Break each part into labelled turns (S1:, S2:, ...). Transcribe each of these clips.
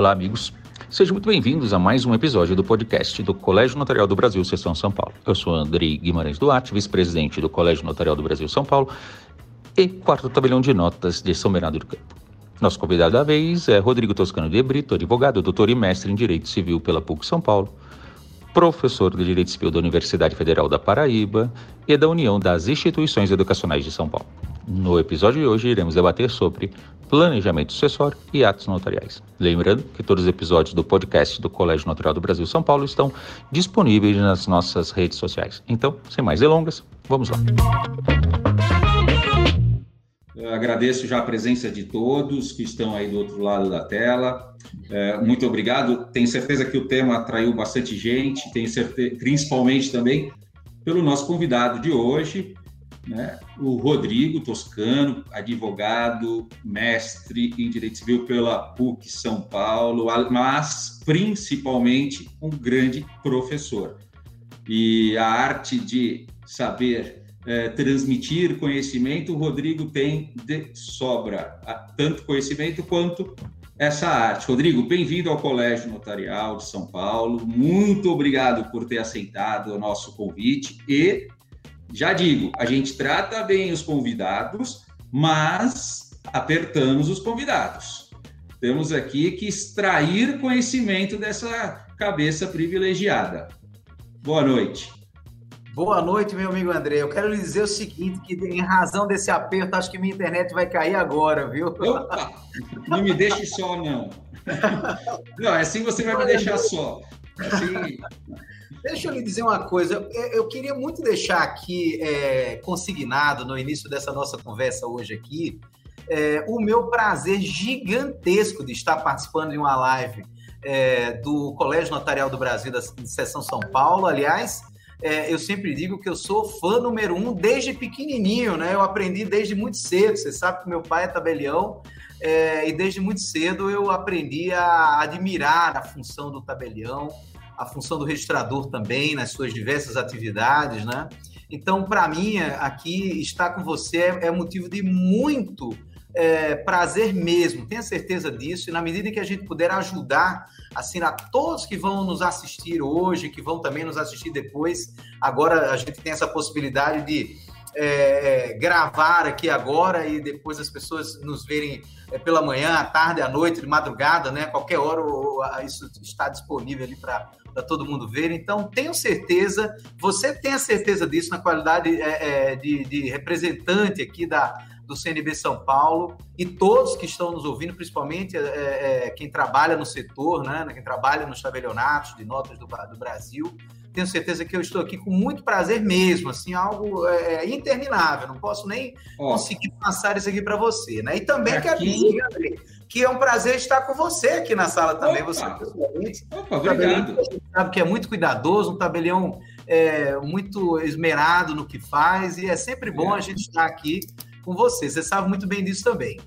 S1: Olá, amigos. Sejam muito bem-vindos a mais um episódio do podcast do Colégio Notarial do Brasil, Seção São Paulo. Eu sou Andrei Guimarães Duarte, vice-presidente do Colégio Notarial do Brasil, São Paulo, e quarto tabelião de notas de São Bernardo do Campo. Nosso convidado da vez é Rodrigo Toscano de Brito, advogado, doutor e mestre em Direito Civil pela PUC São Paulo, professor de Direito Civil da Universidade Federal da Paraíba e da União das Instituições Educacionais de São Paulo. No episódio de hoje, iremos debater sobre planejamento sucessório e atos notariais. Lembrando que todos os episódios do podcast do Colégio Notarial do Brasil São Paulo estão disponíveis nas nossas redes sociais. Então, sem mais delongas, vamos lá.
S2: Eu agradeço já a presença de todos que estão aí do outro lado da tela. É, muito obrigado. Tenho certeza que o tema atraiu bastante gente, tenho certeza, principalmente também pelo nosso convidado de hoje, né? o Rodrigo Toscano, advogado, mestre em Direito Civil pela PUC São Paulo, mas principalmente um grande professor. E a arte de saber é, transmitir conhecimento, o Rodrigo tem de sobra, tanto conhecimento quanto essa arte. Rodrigo, bem-vindo ao Colégio Notarial de São Paulo. Muito obrigado por ter aceitado o nosso convite e já digo, a gente trata bem os convidados, mas apertamos os convidados. Temos aqui que extrair conhecimento dessa cabeça privilegiada. Boa noite.
S3: Boa noite, meu amigo André. Eu quero lhe dizer o seguinte, que em razão desse aperto, acho que minha internet vai cair agora, viu?
S2: Opa! Não me deixe só, não. Não, assim você vai me deixar só. Assim,
S3: Deixa eu lhe dizer uma coisa. Eu queria muito deixar aqui é, consignado no início dessa nossa conversa hoje aqui é, o meu prazer gigantesco de estar participando de uma live é, do Colégio Notarial do Brasil da Seção São Paulo. Aliás, é, eu sempre digo que eu sou fã número um desde pequenininho, né? Eu aprendi desde muito cedo. Você sabe que meu pai é tabelião. É, e desde muito cedo eu aprendi a admirar a função do tabelião, a função do registrador também nas suas diversas atividades, né? Então, para mim, aqui estar com você é, é motivo de muito é, prazer mesmo, tenha certeza disso, e na medida que a gente puder ajudar, assim, a todos que vão nos assistir hoje, que vão também nos assistir depois, agora a gente tem essa possibilidade de é, é gravar aqui agora e depois as pessoas nos verem é, pela manhã, à tarde, à noite, de madrugada, né? Qualquer hora isso está disponível ali para todo mundo ver. Então, tenho certeza, você tem a certeza disso na qualidade é, é, de, de, representante aqui da, do CNB São Paulo e todos que estão nos ouvindo, principalmente é, é quem trabalha no setor, né, quem trabalha nos tabelionatos de notas do, do Brasil. Tenho certeza que eu estou aqui com muito prazer mesmo, assim, algo é, é interminável. Não posso nem Ó, conseguir passar isso aqui para você, né? E também aqui... quero dizer, André, que é um prazer estar com você aqui na sala também, Opa. você pessoalmente.
S2: Opa, obrigado.
S3: sabe que é muito cuidadoso, um tabelião é, muito esmerado no que faz, e é sempre bom é. a gente estar aqui com você. Você sabe muito bem disso também.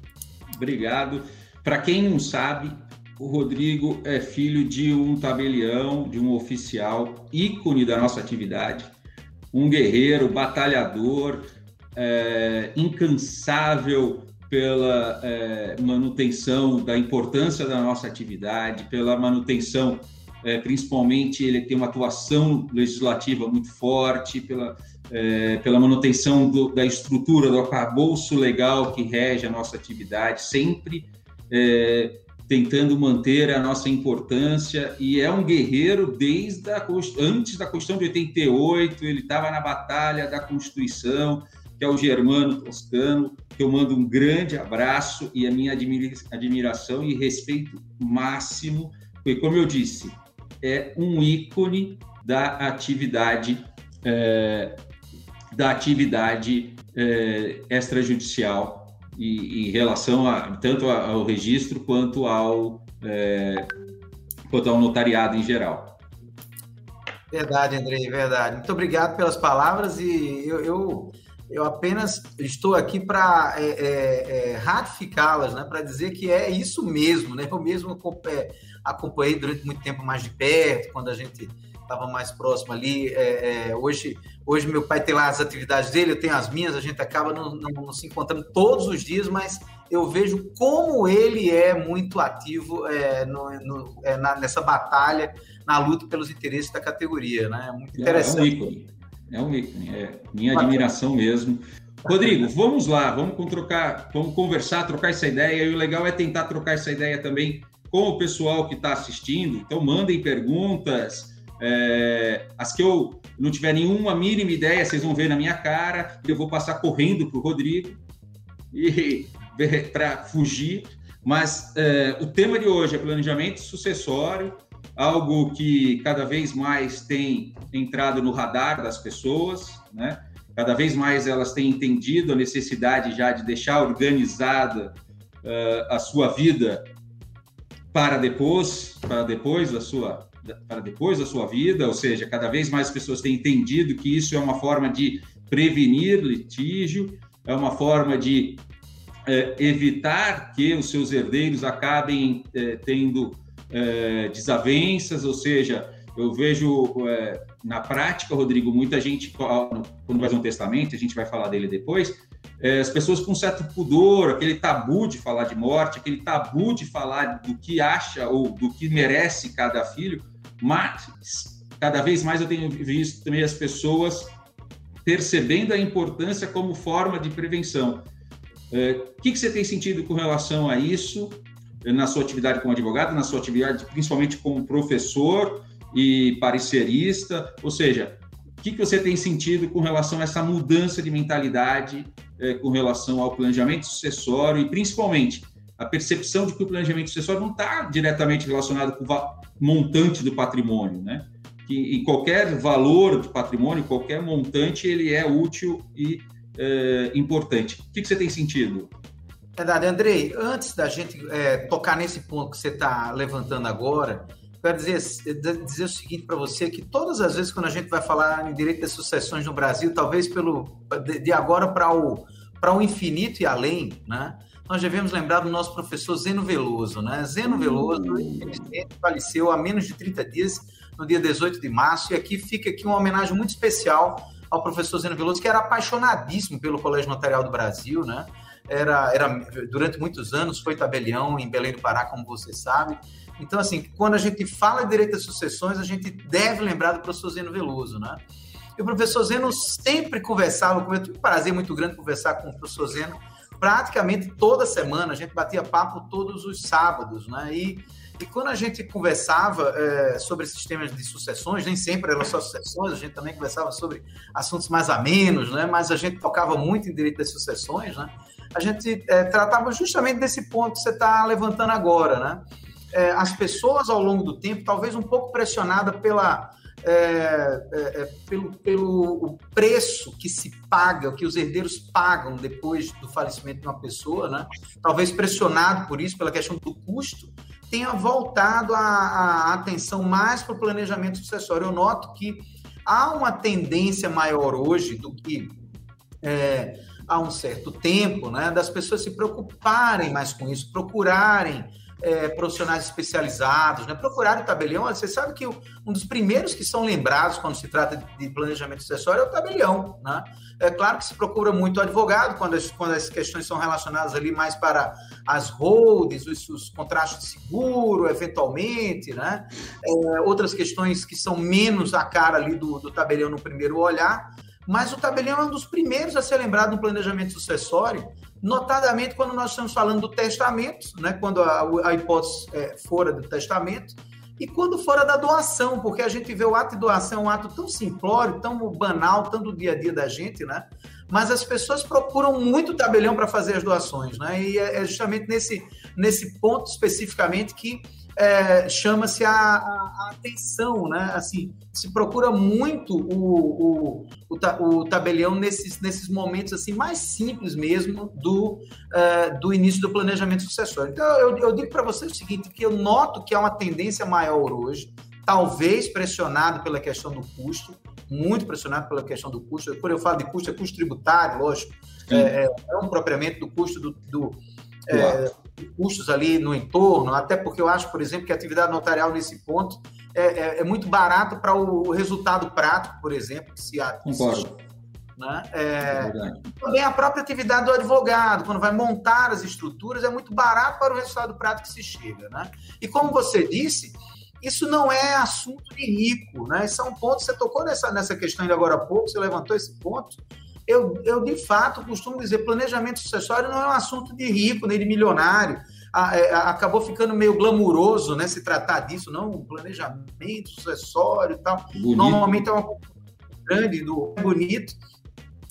S2: Obrigado. Para quem não sabe, o Rodrigo é filho de um tabelião, de um oficial, ícone da nossa atividade, um guerreiro, batalhador, é, incansável pela é, manutenção da importância da nossa atividade, pela manutenção, é, principalmente, ele tem uma atuação legislativa muito forte, pela, é, pela manutenção do, da estrutura do arcabouço legal que rege a nossa atividade, sempre é, tentando manter a nossa importância, e é um guerreiro desde a, antes da Constituição de 88, ele estava na batalha da Constituição, que é o Germano Toscano, que eu mando um grande abraço e a minha admiração e respeito máximo, porque, como eu disse, é um ícone da atividade é, da atividade é, extrajudicial e, em relação a, tanto ao registro quanto ao é, quanto ao notariado em geral.
S3: Verdade, Andrei, verdade. Muito obrigado pelas palavras e eu, eu eu apenas estou aqui para é, é, é, ratificá-las, né? para dizer que é isso mesmo. Né? Eu mesmo é, acompanhei durante muito tempo mais de perto, quando a gente estava mais próximo ali. É, é, hoje, hoje meu pai tem lá as atividades dele, eu tenho as minhas, a gente acaba não, não, não se encontrando todos os dias, mas eu vejo como ele é muito ativo é, no, no, é, na, nessa batalha, na luta pelos interesses da categoria, né? Muito interessante.
S2: É, é um ícone, é um ícone, é minha admiração mesmo. Rodrigo, vamos lá, vamos trocar, vamos conversar, trocar essa ideia. E o legal é tentar trocar essa ideia também com o pessoal que está assistindo. Então, mandem perguntas. É, as que eu não tiver nenhuma mínima ideia, vocês vão ver na minha cara. Eu vou passar correndo para o Rodrigo e para fugir. Mas é, o tema de hoje é planejamento sucessório, algo que cada vez mais tem entrado no radar das pessoas, né? Cada vez mais elas têm entendido a necessidade já de deixar organizada uh, a sua vida para depois, para depois da sua para depois da sua vida, ou seja, cada vez mais pessoas têm entendido que isso é uma forma de prevenir litígio, é uma forma de é, evitar que os seus herdeiros acabem é, tendo é, desavenças, ou seja, eu vejo é, na prática, Rodrigo, muita gente, quando faz um testamento, a gente vai falar dele depois, as pessoas com um certo pudor, aquele tabu de falar de morte, aquele tabu de falar do que acha ou do que merece cada filho, mas cada vez mais eu tenho visto também as pessoas percebendo a importância como forma de prevenção. É, o que, que você tem sentido com relação a isso na sua atividade como advogado, na sua atividade principalmente como professor? e parecerista, ou seja, o que, que você tem sentido com relação a essa mudança de mentalidade é, com relação ao planejamento sucessório e principalmente a percepção de que o planejamento sucessório não está diretamente relacionado com o montante do patrimônio, né? Que em qualquer valor de patrimônio, qualquer montante, ele é útil e é, importante. O que, que você tem sentido?
S3: Verdade, Andrei. Antes da gente é, tocar nesse ponto que você está levantando agora, quero dizer, dizer o seguinte para você, que todas as vezes quando a gente vai falar em direito das sucessões no Brasil, talvez pelo de agora para o, para o infinito e além, né? nós devemos lembrar do nosso professor Zeno Veloso. Né? Zeno Veloso, infelizmente, faleceu há menos de 30 dias, no dia 18 de março, e aqui fica aqui uma homenagem muito especial ao professor Zeno Veloso, que era apaixonadíssimo pelo Colégio Notarial do Brasil, né? Era, era, durante muitos anos foi tabelião em Belém do Pará, como você sabe, então, assim, quando a gente fala de direito às sucessões, a gente deve lembrar do professor Zeno Veloso, né? E o professor Zeno sempre conversava eu tive um prazer muito grande conversar com o professor Zeno praticamente toda semana, a gente batia papo todos os sábados, né? E, e quando a gente conversava é, sobre esses temas de sucessões, nem sempre eram só sucessões, a gente também conversava sobre assuntos mais amenos, né? Mas a gente tocava muito em direito das sucessões, né? A gente é, tratava justamente desse ponto que você está levantando agora, né? É, as pessoas ao longo do tempo, talvez um pouco pressionada pela, é, é, é, pelo, pelo preço que se paga, o que os herdeiros pagam depois do falecimento de uma pessoa, né? talvez pressionado por isso, pela questão do custo, tenha voltado a, a atenção mais para o planejamento sucessório. Eu noto que há uma tendência maior hoje do que é, há um certo tempo, né, das pessoas se preocuparem mais com isso, procurarem é, profissionais especializados, né? procurar o tabelião. Você sabe que um dos primeiros que são lembrados quando se trata de planejamento sucessório é o tabelião. Né? É claro que se procura muito advogado quando as, quando as questões são relacionadas ali mais para as holds, os, os contratos de seguro, eventualmente, né? É, outras questões que são menos a cara ali do, do tabelião no primeiro olhar. Mas o tabelião é um dos primeiros a ser lembrado no planejamento sucessório, notadamente quando nós estamos falando do testamento, né, quando a, a hipótese é fora do testamento, e quando fora da doação, porque a gente vê o ato de doação um ato tão simplório, tão banal, tão do dia a dia da gente, né? Mas as pessoas procuram muito tabelião para fazer as doações, né? E é, é justamente nesse, nesse ponto especificamente que é, chama-se a, a, atenção, né? Assim, se procura muito o, o, o, o, tabelião nesses, nesses momentos assim mais simples mesmo do, uh, do início do planejamento sucessório. Então, eu, eu digo para você o seguinte, que eu noto que há uma tendência maior hoje, talvez pressionado pela questão do custo, muito pressionado pela questão do custo. Quando eu falo de custo, é custo tributário, lógico, é, é, não propriamente do custo do, do é, custos ali no entorno, até porque eu acho, por exemplo, que a atividade notarial nesse ponto é, é, é muito barato para o resultado prático, por exemplo, que se há.
S2: Concordo.
S3: Né? É, é também a própria atividade do advogado, quando vai montar as estruturas, é muito barato para o resultado prático que se chega. Né? E como você disse, isso não é assunto de rico. Né? Isso é um ponto, você tocou nessa, nessa questão ainda agora há pouco, você levantou esse ponto. Eu, eu, de fato, costumo dizer, planejamento sucessório não é um assunto de rico, nem de milionário. É, acabou ficando meio glamuroso, né, se tratar disso, não, planejamento sucessório e tal. Bonito. Normalmente é uma grande do bonito,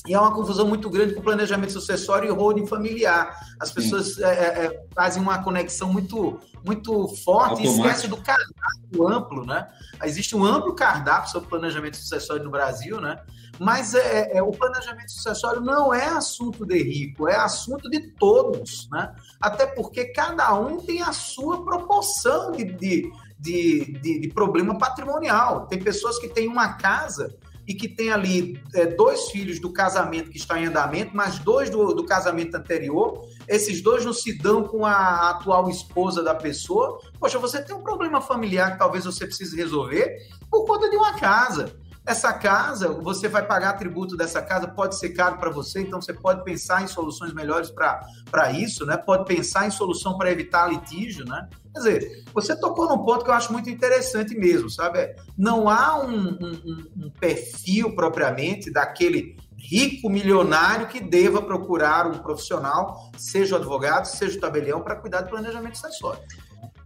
S3: e é uma confusão muito grande com planejamento sucessório e holding familiar. As pessoas é, é, é, fazem uma conexão muito, muito forte Automático. e esquecem do cardápio amplo, né? Existe um amplo cardápio sobre planejamento sucessório no Brasil, né? Mas é, é, o planejamento sucessório não é assunto de rico, é assunto de todos, né? Até porque cada um tem a sua proporção de, de, de, de, de problema patrimonial. Tem pessoas que têm uma casa e que tem ali é, dois filhos do casamento que está em andamento, mas dois do, do, casamento anterior, esses dois não se dão com a atual esposa da pessoa, poxa, você tem um problema familiar que talvez você precise resolver por conta de uma casa. Essa casa, você vai pagar tributo dessa casa, pode ser caro para você, então você pode pensar em soluções melhores para isso, né? Pode pensar em solução para evitar litígio, né? Quer dizer, você tocou num ponto que eu acho muito interessante mesmo, sabe? Não há um, um, um perfil propriamente daquele rico milionário que deva procurar um profissional, seja o advogado, seja o tabelião, para cuidar do planejamento sucessório.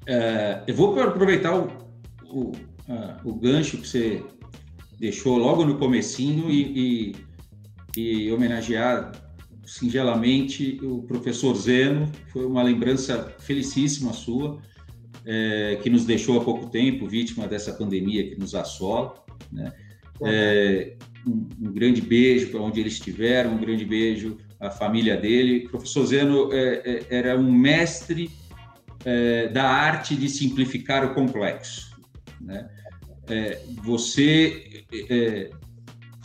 S2: É, eu vou aproveitar o, o, uh, o gancho que você deixou logo no comecinho e, e, e homenagear singelamente o professor Zeno, foi uma lembrança felicíssima sua, é, que nos deixou há pouco tempo, vítima dessa pandemia que nos assola. Né? É, um, um, grande beijo para onde eles estiveram, um grande beijo à família dele. O professor Zeno é, é era um mestre é, da arte de simplificar o complexo. Né? É, você é,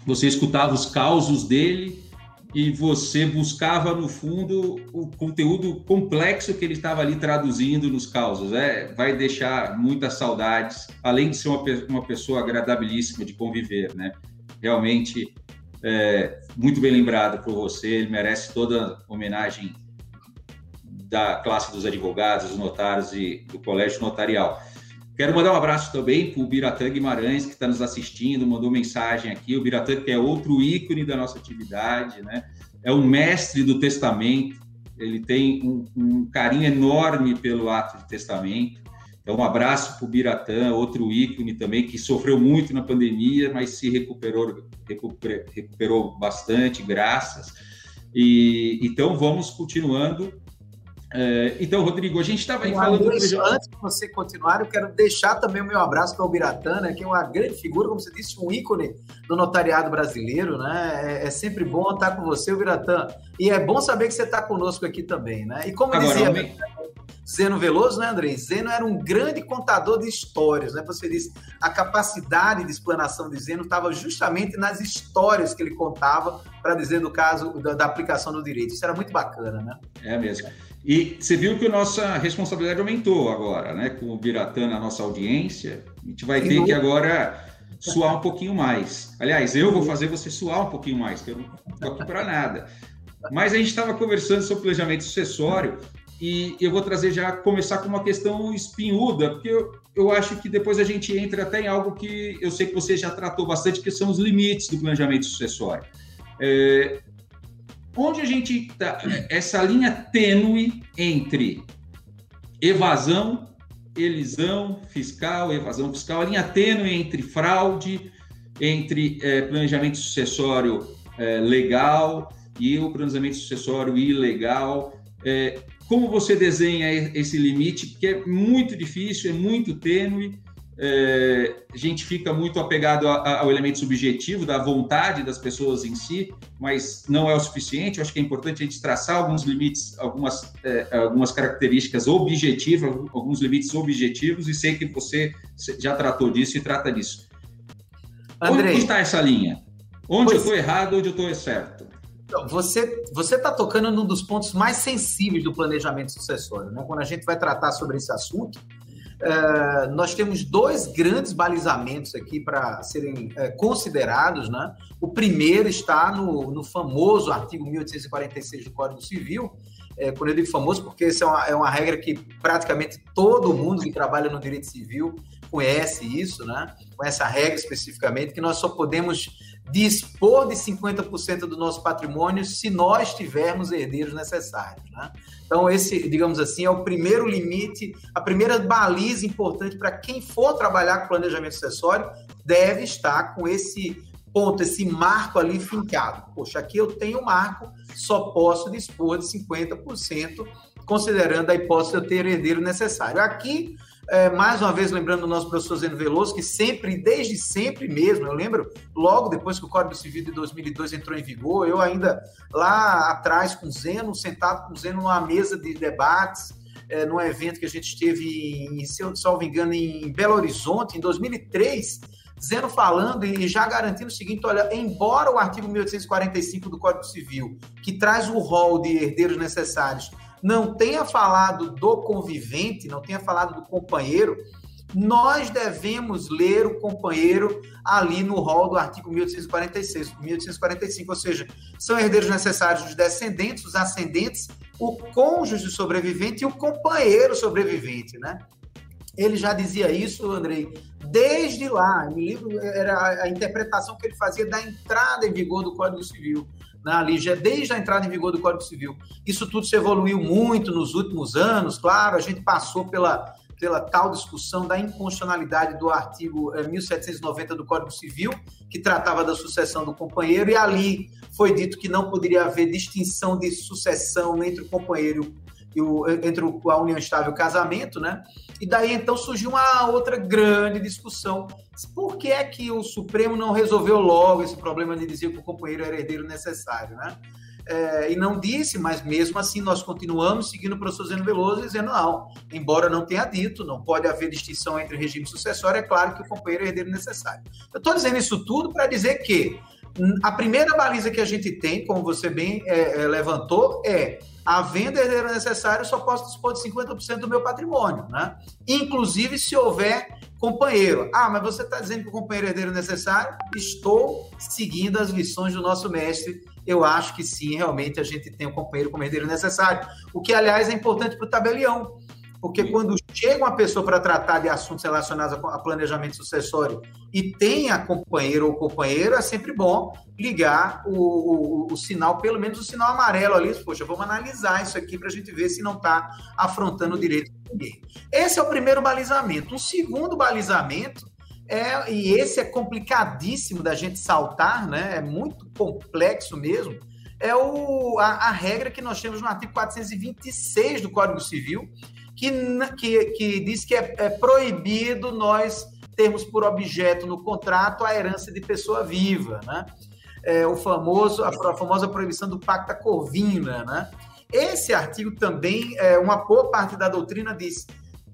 S2: você escutava os causos dele e você buscava no fundo o conteúdo complexo que ele estava ali traduzindo nos causos. É, vai deixar muitas saudades, além de ser uma, uma pessoa agradabilíssima de conviver, né? Realmente é, muito bem lembrado por você, ele merece toda a homenagem da classe dos advogados, dos notários e do colégio notarial. Quero mandar um abraço também para o Biratã Guimarães, que está nos assistindo, mandou mensagem aqui. O Biratã, que é outro ícone da nossa atividade, né? é um mestre do testamento, ele tem um, um carinho enorme pelo ato de testamento. Então, um abraço para o Biratã, outro ícone também, que sofreu muito na pandemia, mas se recuperou, recuperou, bastante, graças. E, então, vamos continuando é, então, Rodrigo, a gente estava aí falando.
S3: Antes, antes de você continuar, eu quero deixar também o meu abraço para o Biratana, né, que é uma grande figura, como você disse, um ícone do notariado brasileiro, né? É, é sempre bom estar com você, Biratã. E é bom saber que você está conosco aqui também, né? E como Agora, dizia. Homem... Zeno Veloso, né, Andrei? Zeno era um grande contador de histórias, né? Você disse, a capacidade de explanação de Zeno estava justamente nas histórias que ele contava para dizer no caso da, da, aplicação do direito. Isso era muito bacana, né?
S2: É mesmo. E você viu que a nossa responsabilidade aumentou agora, né? Com o Biratã na nossa audiência, a gente vai ter que agora suar um pouquinho mais. Aliás, eu vou fazer você suar um pouquinho mais, que eu não estou aqui para nada. Mas a gente estava conversando sobre planejamento sucessório e eu vou trazer já, começar com uma questão espinhuda, porque eu, eu acho que depois a gente entra até em algo que eu sei que você já tratou bastante, que são os limites do planejamento sucessório. É, onde a gente está, essa linha tênue entre evasão, elisão fiscal, evasão fiscal, a linha tênue entre fraude, entre é, planejamento sucessório é, legal e o planejamento sucessório ilegal. É, como você desenha esse limite, que é muito difícil, é muito tênue, é, a gente fica muito apegado ao elemento subjetivo da vontade das pessoas em si, mas não é o suficiente. Eu acho que é importante a gente traçar alguns limites, algumas, é, algumas características objetivas, alguns limites objetivos, e sei que você já tratou disso e trata disso. Andrei, Onde está essa linha? Onde eu estou errado, onde eu estou certo?
S3: Você você está tocando num dos pontos mais sensíveis do planejamento sucessório, né? Quando a gente vai tratar sobre esse assunto, é, nós temos dois grandes balizamentos aqui para serem é, considerados. Né? O primeiro está no, no famoso artigo 1846 do Código Civil, é, quando eu digo famoso, porque isso é uma, é uma regra que praticamente todo mundo que trabalha no direito civil conhece isso, né? com essa regra especificamente, que nós só podemos dispor de 50% do nosso patrimônio se nós tivermos herdeiros necessários. Né? Então, esse, digamos assim, é o primeiro limite, a primeira baliza importante para quem for trabalhar com planejamento sucessório, deve estar com esse ponto, esse marco ali fincado. Poxa, aqui eu tenho marco, só posso dispor de 50%, considerando a hipótese de eu ter herdeiro necessário. Aqui é, mais uma vez, lembrando o nosso professor Zeno Veloso, que sempre, desde sempre mesmo, eu lembro, logo depois que o Código Civil de 2002 entrou em vigor, eu ainda lá atrás com o Zeno, sentado com o Zeno numa mesa de debates, é, num evento que a gente esteve, em, se eu salvo engano, em Belo Horizonte, em 2003, Zeno falando e já garantindo o seguinte: olha, embora o artigo 1845 do Código Civil, que traz o rol de herdeiros necessários, não tenha falado do convivente, não tenha falado do companheiro, nós devemos ler o companheiro ali no rol do artigo 1846, 1845, ou seja, são herdeiros necessários os descendentes, os ascendentes, o cônjuge sobrevivente e o companheiro sobrevivente, né? Ele já dizia isso, Andrei, desde lá. Me lembro, era a interpretação que ele fazia da entrada em vigor do Código Civil né, ali já desde a entrada em vigor do Código Civil. Isso tudo se evoluiu muito nos últimos anos, claro, a gente passou pela, pela tal discussão da inconstitucionalidade do artigo 1790 eh, do Código Civil, que tratava da sucessão do companheiro, e ali foi dito que não poderia haver distinção de sucessão entre o companheiro o, entre a união estável e o casamento, né? E daí então surgiu uma outra grande discussão. Por que é que o Supremo não resolveu logo esse problema de dizer que o companheiro era herdeiro necessário, né? É, e não disse, mas mesmo assim nós continuamos seguindo o professor Zeno Veloso dizendo não, embora não tenha dito, não pode haver distinção entre regime sucessório, é claro que o companheiro é herdeiro necessário. Eu estou dizendo isso tudo para dizer que a primeira baliza que a gente tem, como você bem é, é levantou, é a venda herdeira necessária, eu só posso dispor de 50% do meu patrimônio, né? Inclusive se houver companheiro. Ah, mas você está dizendo que o companheiro herdeiro necessário? Estou seguindo as lições do nosso mestre. Eu acho que sim, realmente a gente tem o um companheiro como herdeiro necessário. O que, aliás, é importante para o tabelião. Porque quando chega uma pessoa para tratar de assuntos relacionados a planejamento sucessório e tem a companheira ou companheiro, é sempre bom ligar o, o, o, sinal, pelo menos o sinal amarelo ali. Poxa, vamos analisar isso aqui para a gente ver se não está afrontando o direito de ninguém. Esse é o primeiro balizamento. O segundo balizamento é, e esse é complicadíssimo da gente saltar, né? É muito complexo mesmo. É o, a, a regra que nós temos no artigo 426 do Código Civil, que, que, que diz que é, é proibido nós termos por objeto no contrato a herança de pessoa viva, né? É, o famoso, a, a, famosa proibição do pacta corvina, né? Esse artigo também, é, uma boa parte da doutrina diz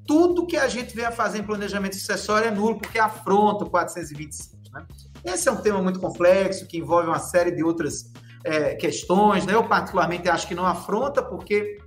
S3: tudo que a gente vem a fazer em planejamento sucessório é nulo, porque afronta o 425. Né? Esse é um tema muito complexo, que envolve uma série de outras é, questões. Né? Eu, particularmente, acho que não afronta, porque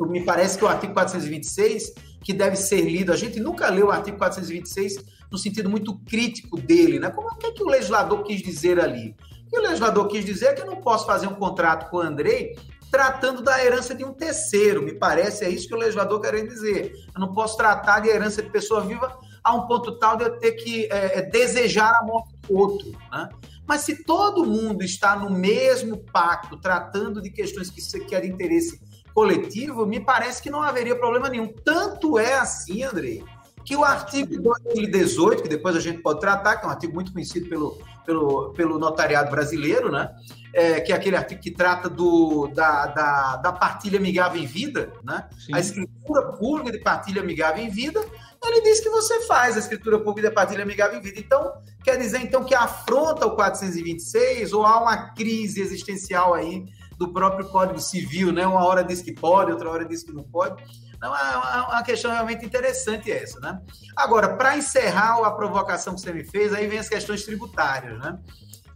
S3: me parece que o artigo 426, que deve ser lido, a gente nunca leu o artigo 426 no sentido muito crítico dele, né? Como o que, é que o legislador quis dizer ali? O que o legislador quis dizer é que eu não posso fazer um contrato com o Andrei tratando da herança de um terceiro. Me parece, é isso que o legislador quer dizer. Eu não posso tratar de herança de pessoa viva a um ponto tal de eu ter que é, é, desejar a morte do outro. Né? Mas se todo mundo está no mesmo pacto, tratando de questões que, que é de interesse coletivo, me parece que não haveria problema nenhum. Tanto é assim, Andrei, que o artigo 2018, que depois a gente pode tratar, que é um artigo muito conhecido pelo, pelo, pelo notariado brasileiro, né? É, que é aquele artigo que trata do, da, da, da partilha amigável em vida, né? A escritura pública de partilha amigável em vida, ele diz que você faz a escritura pública de partilha amigável em vida. Então, quer dizer então que afronta o 426 ou há uma crise existencial aí do próprio Código Civil, né? Uma hora diz que pode, outra hora diz que não pode. Então, é uma é questão realmente interessante essa, né? Agora, para encerrar a provocação que você me fez, aí vem as questões tributárias, né?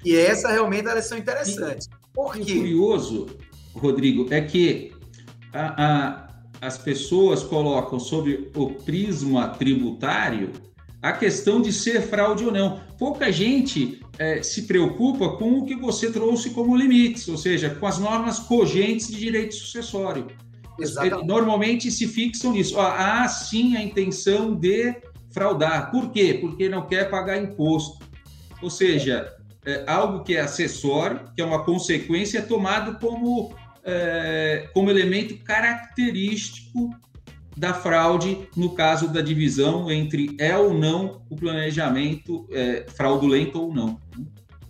S3: E essa realmente elas são interessantes.
S2: Por quê? O curioso, Rodrigo, é que a, a, as pessoas colocam sob o prisma tributário a questão de ser fraude ou não. Pouca gente é, se preocupa com o que você trouxe como limites, ou seja, com as normas cogentes de direito sucessório. Exatamente. Normalmente se fixam nisso. há sim a intenção de fraudar. Por quê? Porque não quer pagar imposto. Ou seja, é, algo que é acessório, que é uma consequência, é tomado como, é, como elemento característico da fraude, no caso da divisão entre é ou não o planejamento é, fraudulento ou não.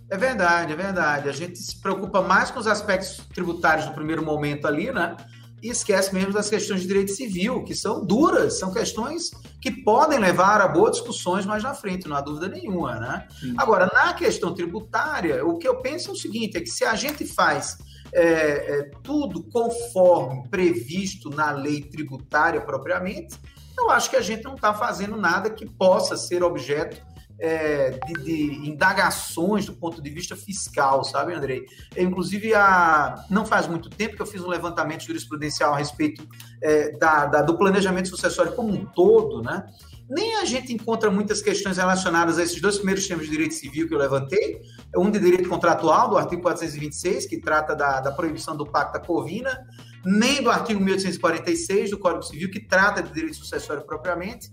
S3: É verdade, é verdade. A gente se preocupa mais com os aspectos tributários no primeiro momento ali, né? E esquece mesmo das questões de direito civil, que são duras, são questões que podem levar a boas discussões mais na frente, não há dúvida nenhuma, né? Sim. Agora, na questão tributária, o que eu penso é o seguinte: é que se a gente faz é, é, tudo conforme previsto na lei tributária propriamente, eu acho que a gente não está fazendo nada que possa ser objeto é, de, de, indagações do ponto de vista fiscal, sabe, Andrei? inclusive, há, não faz muito tempo que eu fiz um levantamento jurisprudencial a respeito é, da, da, do planejamento sucessório como um todo, né? Nem a gente encontra muitas questões relacionadas a esses dois primeiros temas de direito civil que eu levantei, um de direito contratual, do artigo 426, que trata da, da proibição do pacto da covina, nem do artigo 1846 do Código Civil, que trata de direito sucessório propriamente,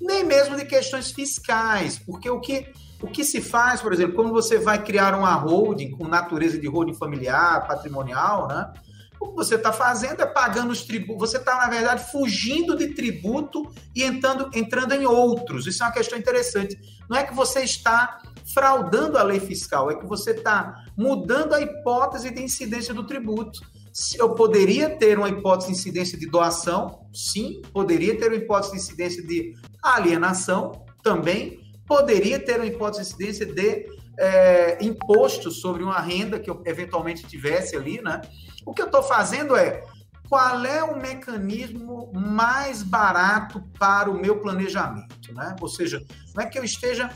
S3: nem mesmo de questões fiscais, porque o que, o que se faz, por exemplo, quando você vai criar uma holding com natureza de holding familiar, patrimonial, né? O que você está fazendo é pagando os tributos. Você está, na verdade, fugindo de tributo e entrando, entrando em outros. Isso é uma questão interessante. Não é que você está fraudando a lei fiscal, é que você está mudando a hipótese de incidência do tributo. Eu poderia ter uma hipótese de incidência de doação, sim, poderia ter uma hipótese de incidência de alienação, também, poderia ter uma hipótese de incidência de é, imposto sobre uma renda que eu eventualmente tivesse ali, né? O que eu estou fazendo é qual é o mecanismo mais barato para o meu planejamento, né? Ou seja, não é que eu esteja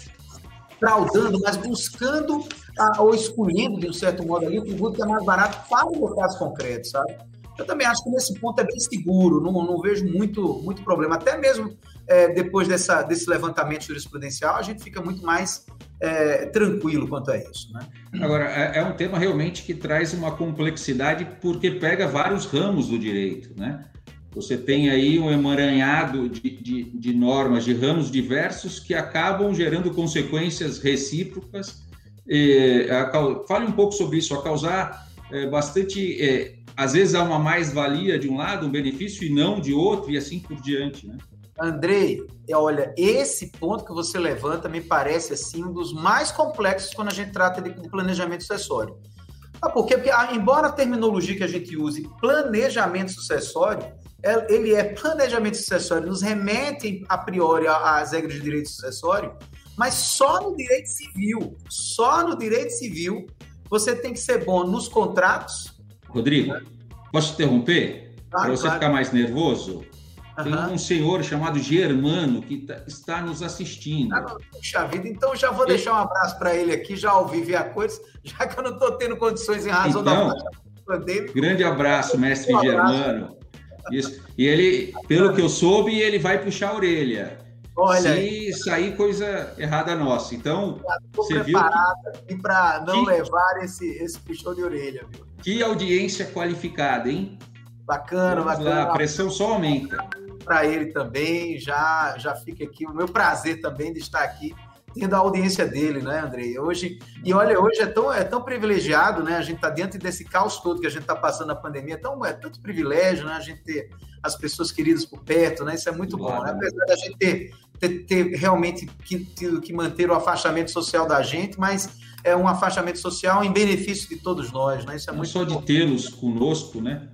S3: fraudando, mas buscando a, ou escolhendo, de um certo modo, ali, o tributo que é mais barato para o meu caso concreto, sabe? Eu também acho que nesse ponto é bem seguro, não, não vejo muito, muito problema. Até mesmo é, depois dessa, desse levantamento jurisprudencial, a gente fica muito mais é, tranquilo quanto a isso. Né?
S2: Agora, é, é, um tema realmente que traz uma complexidade porque pega vários ramos do direito, né? Você tem aí um emaranhado de, de, de normas, de ramos diversos que acabam gerando consequências recíprocas. É, fale um pouco sobre isso, a causar é, bastante. É, às vezes há uma mais-valia de um lado, um benefício, e não de outro, e assim por diante. Né?
S3: Andrei, olha, esse ponto que você levanta me parece assim um dos mais complexos quando a gente trata de planejamento sucessório. Ah, por quê? Porque, ah, embora a terminologia que a gente use, planejamento sucessório, é, ele é planejamento sucessório, nos remete a priori às regras de direito sucessório, mas só no direito civil, só no direito civil, você tem que ser bom nos contratos.
S2: Rodrigo, posso interromper? Claro, Para você claro. ficar mais nervoso? Tem uhum. um senhor chamado Germano que tá, está nos assistindo. Ah,
S3: puxa vida, então já vou deixar um abraço para ele aqui, já ouvi ver a coisa, já que eu não estou tendo condições em razão
S2: então, da dele. Grande abraço, mestre um abraço. Germano. Isso. E ele, pelo que eu soube, ele vai puxar a orelha. Olha se aí. sair coisa errada nossa. Então,
S3: você viu que... para não que... levar esse, esse puxão de orelha, viu?
S2: Que audiência qualificada, hein?
S3: Bacana, Vamos bacana. Lá,
S2: a pressão só aumenta.
S3: Para ele também, já, já fica aqui o meu prazer também de estar aqui tendo a audiência dele, né, Andrei? Hoje, e olha, hoje é tão, é tão privilegiado, né? A gente está dentro desse caos todo que a gente está passando na pandemia, é, tão, é tanto privilégio, né? A gente ter as pessoas queridas por perto, né? Isso é muito bom, né? Apesar da gente ter, ter, ter realmente que, tido que manter o afastamento social da gente, mas é um afastamento social em benefício de todos nós, né? Isso é
S2: Não
S3: muito
S2: só
S3: bom.
S2: de tê-los conosco, né?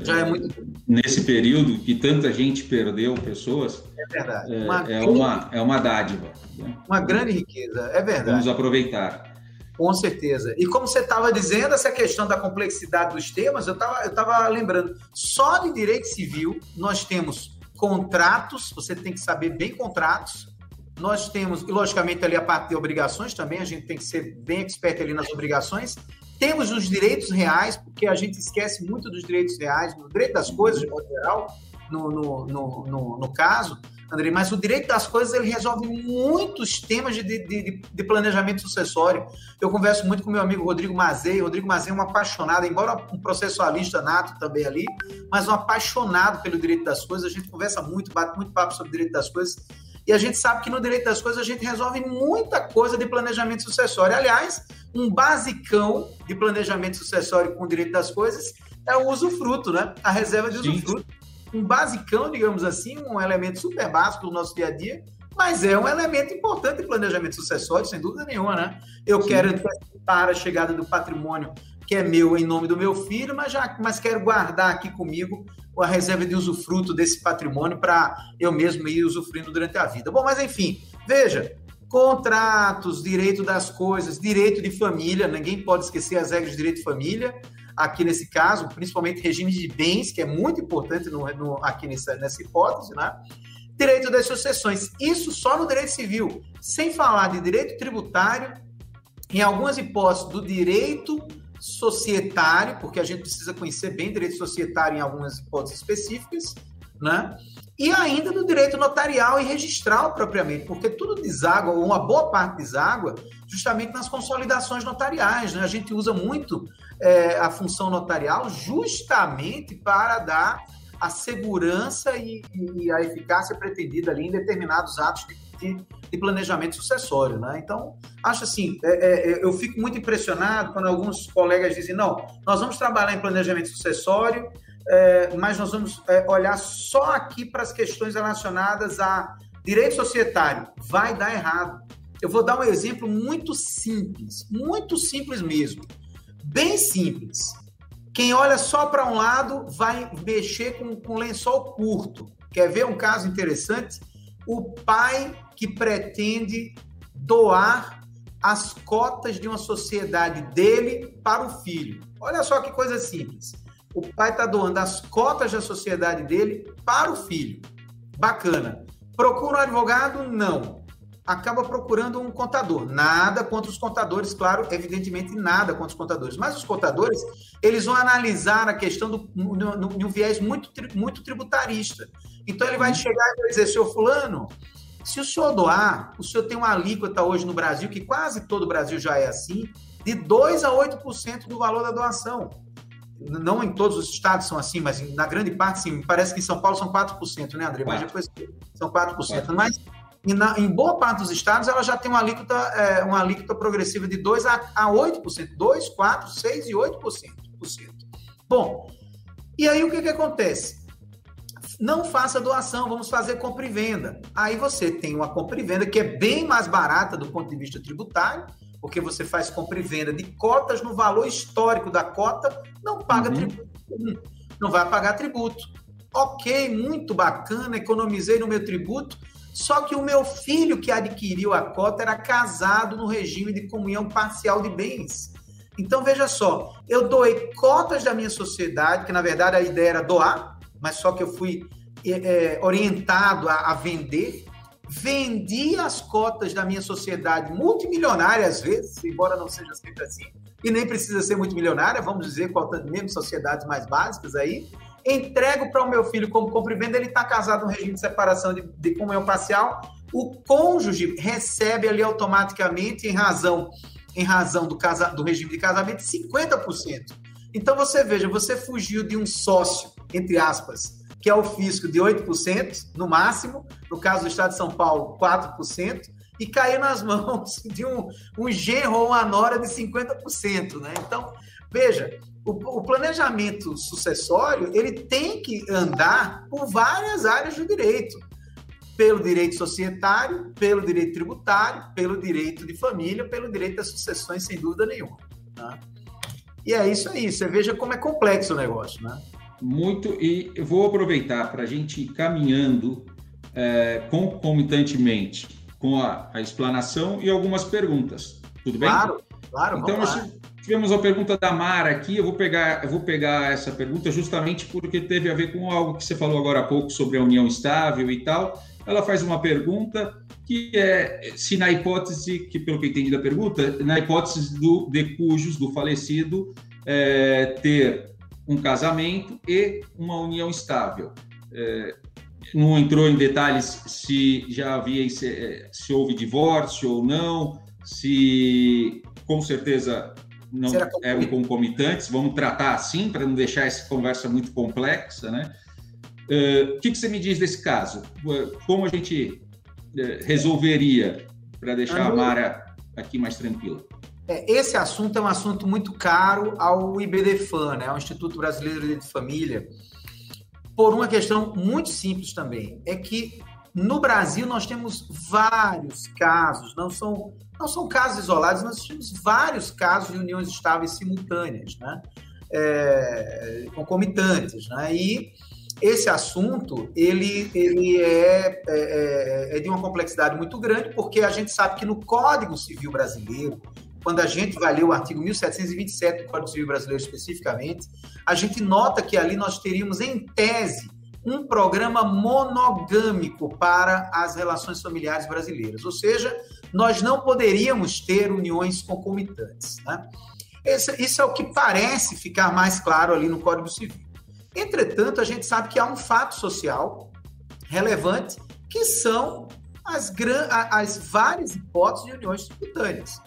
S3: Já é muito
S2: Nesse período que tanta gente perdeu pessoas.
S3: É verdade.
S2: É uma, é uma, é uma dádiva.
S3: Né? Uma grande riqueza, é verdade.
S2: Vamos aproveitar.
S3: Com certeza. E como você estava dizendo, essa questão da complexidade dos temas, eu estava eu tava lembrando, só de direito civil nós temos contratos, você tem que saber bem contratos, nós temos, e logicamente, ali a parte de obrigações também, a gente tem que ser bem expert ali nas obrigações, temos os direitos reais, porque a gente esquece muito dos direitos reais, do direito das coisas, de modo geral, no, no, no, no, no caso, Andrei, mas o direito das coisas ele resolve muitos temas de, de, de, planejamento sucessório. Eu converso muito com meu amigo Rodrigo Mazei. Rodrigo Mazei é um apaixonado, embora um processualista nato também ali, mas um apaixonado pelo direito das coisas. A gente conversa muito, bate muito papo sobre o direito das coisas. E a gente sabe que no direito das coisas a gente resolve muita coisa de planejamento sucessório. Aliás, um basicão de planejamento sucessório com o direito das coisas é o usufruto, né? A reserva de usufruto. Sim um basicão, digamos assim, um elemento super básico do nosso dia a dia, mas é um elemento importante de planejamento sucessório, sem dúvida nenhuma, né? Eu Sim. quero antecipar a chegada do patrimônio que é meu em nome do meu filho, mas já mas quero guardar aqui comigo a reserva de usufruto desse patrimônio para eu mesmo ir usufruindo durante a vida. Bom, mas enfim, veja, contratos, direito das coisas, direito de família, ninguém pode esquecer as regras de direito de família, aqui nesse caso, principalmente regime de bens, que é muito importante no, no, aqui nessa, nessa hipótese, né? Direito das sucessões, isso só no direito civil, sem falar de direito tributário, em algumas hipóteses do direito societário, porque a gente precisa conhecer bem direito societário em algumas hipóteses específicas, né? E ainda do direito notarial e registral propriamente, porque tudo deságua, ou uma boa parte deságua, justamente nas consolidações notariais. Né? A gente usa muito é, a função notarial justamente para dar a segurança e, e, a eficácia pretendida ali em determinados atos de, de, de planejamento sucessório. Né? Então, acho assim, é, é, eu fico muito impressionado quando alguns colegas dizem, não, nós vamos trabalhar em planejamento sucessório, é, mas nós vamos é, olhar só aqui para as questões relacionadas a direito societário. Vai dar errado. Eu vou dar um exemplo muito simples, muito simples mesmo bem simples. Quem olha só para um lado vai mexer com, com lençol curto. Quer ver um caso interessante? O pai que pretende doar as cotas de uma sociedade dele para o filho. Olha só que coisa simples. O pai está doando as cotas da sociedade dele para o filho. Bacana. Procura um advogado? Não acaba procurando um contador. Nada contra os contadores, claro, evidentemente nada contra os contadores. Mas os contadores, eles vão analisar a questão do, no, no, no viés muito, muito tributarista. Então ele vai uhum. chegar e vai dizer, senhor fulano, se o senhor doar, o senhor tem uma alíquota hoje no Brasil, que quase todo o Brasil já é assim, de 2 a 8% do valor da doação. Não em todos os estados são assim, mas na grande parte, sim. Parece que em São Paulo são 4%, né, André? Mas depois são 4%. Mas e na, em boa parte dos estados, ela já tem uma alíquota, é, uma alíquota progressiva de 2% a, a 8%. 2, 4, 6 e 8%. Bom, e aí o que, que acontece? Não faça doação, vamos fazer compra e venda. Aí você tem uma compra e venda que é bem mais barata do ponto de vista tributário, porque você faz compra e venda de cotas no valor histórico da cota, não paga uhum. tributo. Não vai pagar tributo. Ok, muito bacana, economizei no meu tributo, só que o meu filho que adquiriu a cota era casado no regime de comunhão parcial de bens. Então veja só, eu doei cotas da minha sociedade, que na verdade a ideia era doar, mas só que eu fui é, orientado a, a vender. Vendi as cotas da minha sociedade multimilionária às vezes, embora não seja sempre assim, e nem precisa ser multimilionária, vamos dizer, mesmo sociedades mais básicas aí entrego para o meu filho como compra e venda, ele está casado no regime de separação de, de comunhão parcial, o cônjuge recebe ali automaticamente, em razão, em razão do, casa, do regime de casamento, 50%. Então você veja, você fugiu de um sócio, entre aspas, que é o fisco de 8%, no máximo, no caso do Estado de São Paulo, 4%, e caiu nas mãos de um, um genro ou uma nora de 50%. Né? Então, veja, o, o, planejamento sucessório ele tem que andar por várias áreas do direito. Pelo direito societário, pelo direito tributário, pelo direito de família, pelo direito das sucessões, sem dúvida nenhuma. Tá? E é isso aí. Você veja como é complexo o negócio, né?
S2: Muito, e eu vou aproveitar para a gente ir caminhando é, concomitantemente com a, a, explanação e algumas perguntas. Tudo bem?
S3: Claro, claro.
S2: Então, nós, Tivemos a pergunta da Mara aqui, eu vou pegar, eu vou pegar essa pergunta justamente porque teve a ver com algo que você falou agora há pouco sobre a união estável e tal. Ela faz uma pergunta que é se na hipótese, que pelo que eu entendi da pergunta, na hipótese do, de cujos do falecido é, ter um casamento e uma união estável. é, não entrou em detalhes se já havia se, se houve divórcio ou não, se com certeza não eram concomitantes, vamos tratar assim para não deixar essa conversa muito complexa, né? Uh, o que, que, você me diz desse caso? Como a gente uh, resolveria para deixar a Mara aqui mais tranquila?
S3: É, esse assunto é um assunto muito caro ao IBDFAN, né, ao Instituto Brasileiro de Família, por uma questão muito simples também. É que no Brasil nós temos vários casos, não são, não são casos isolados, nós temos vários casos de uniões estáveis simultâneas, né? É, concomitantes, né? E esse assunto ele, ele é, é, é, é, de uma complexidade muito grande, porque a gente sabe que no Código Civil Brasileiro, quando a gente vai ler o artigo 1727 do Código Civil Brasileiro especificamente, a gente nota que ali nós teríamos, em tese, um programa monogâmico para as relações familiares brasileiras, ou seja, nós não poderíamos ter uniões concomitantes. Né? Esse, isso é o que parece ficar mais claro ali no Código Civil. Entretanto, a gente sabe que há um fato social relevante que são as, as várias hipóteses de uniões simultâneas.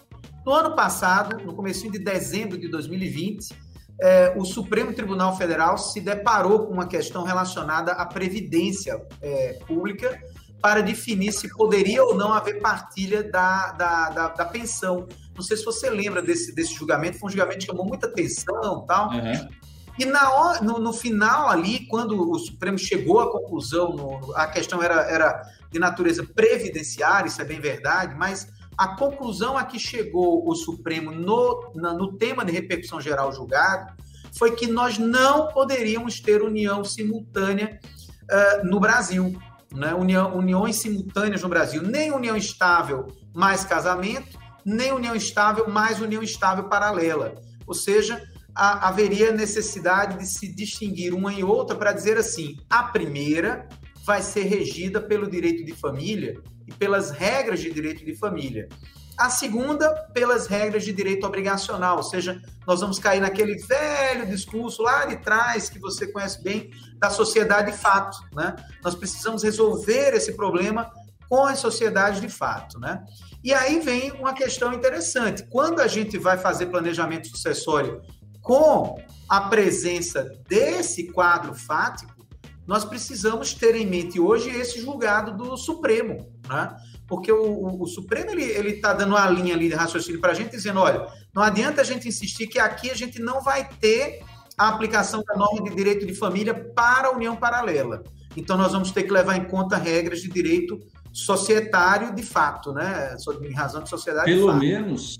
S3: No ano passado, no começo de dezembro de 2020, é, o Supremo Tribunal Federal se deparou com uma questão relacionada à previdência é, pública para definir se poderia ou não haver partilha da, da, da, da, pensão. Não sei se você lembra desse, desse julgamento, foi um julgamento que chamou muita atenção tal. Uhum. E na, no, no, final ali, quando o Supremo chegou à conclusão, no, a questão era, era de natureza previdenciária, isso é bem verdade, mas a conclusão a que chegou o Supremo no, no tema de repercussão geral julgado foi que nós não poderíamos ter união simultânea uh, no Brasil. Né? União, uniões simultâneas no Brasil, nem união estável mais casamento, nem união estável mais união estável paralela. Ou seja, a, haveria necessidade de se distinguir uma e outra para dizer assim: a primeira vai ser regida pelo direito de família e pelas regras de direito de família. A segunda, pelas regras de direito obrigacional, ou seja, nós vamos cair naquele velho discurso lá de trás, que você conhece bem, da sociedade de fato. Né? Nós precisamos resolver esse problema com as sociedades de fato. Né? E aí vem uma questão interessante. Quando a gente vai fazer planejamento sucessório com a presença desse quadro fático, nós precisamos ter em mente hoje esse julgado do Supremo, né? Porque o, o, o Supremo ele está dando uma linha ali de raciocínio para a gente, dizendo: olha, não adianta a gente insistir que aqui a gente não vai ter a aplicação da norma de direito de família para a união paralela. Então, nós vamos ter que levar em conta regras de direito societário de fato, né? Em razão de sociedade.
S2: Pelo menos,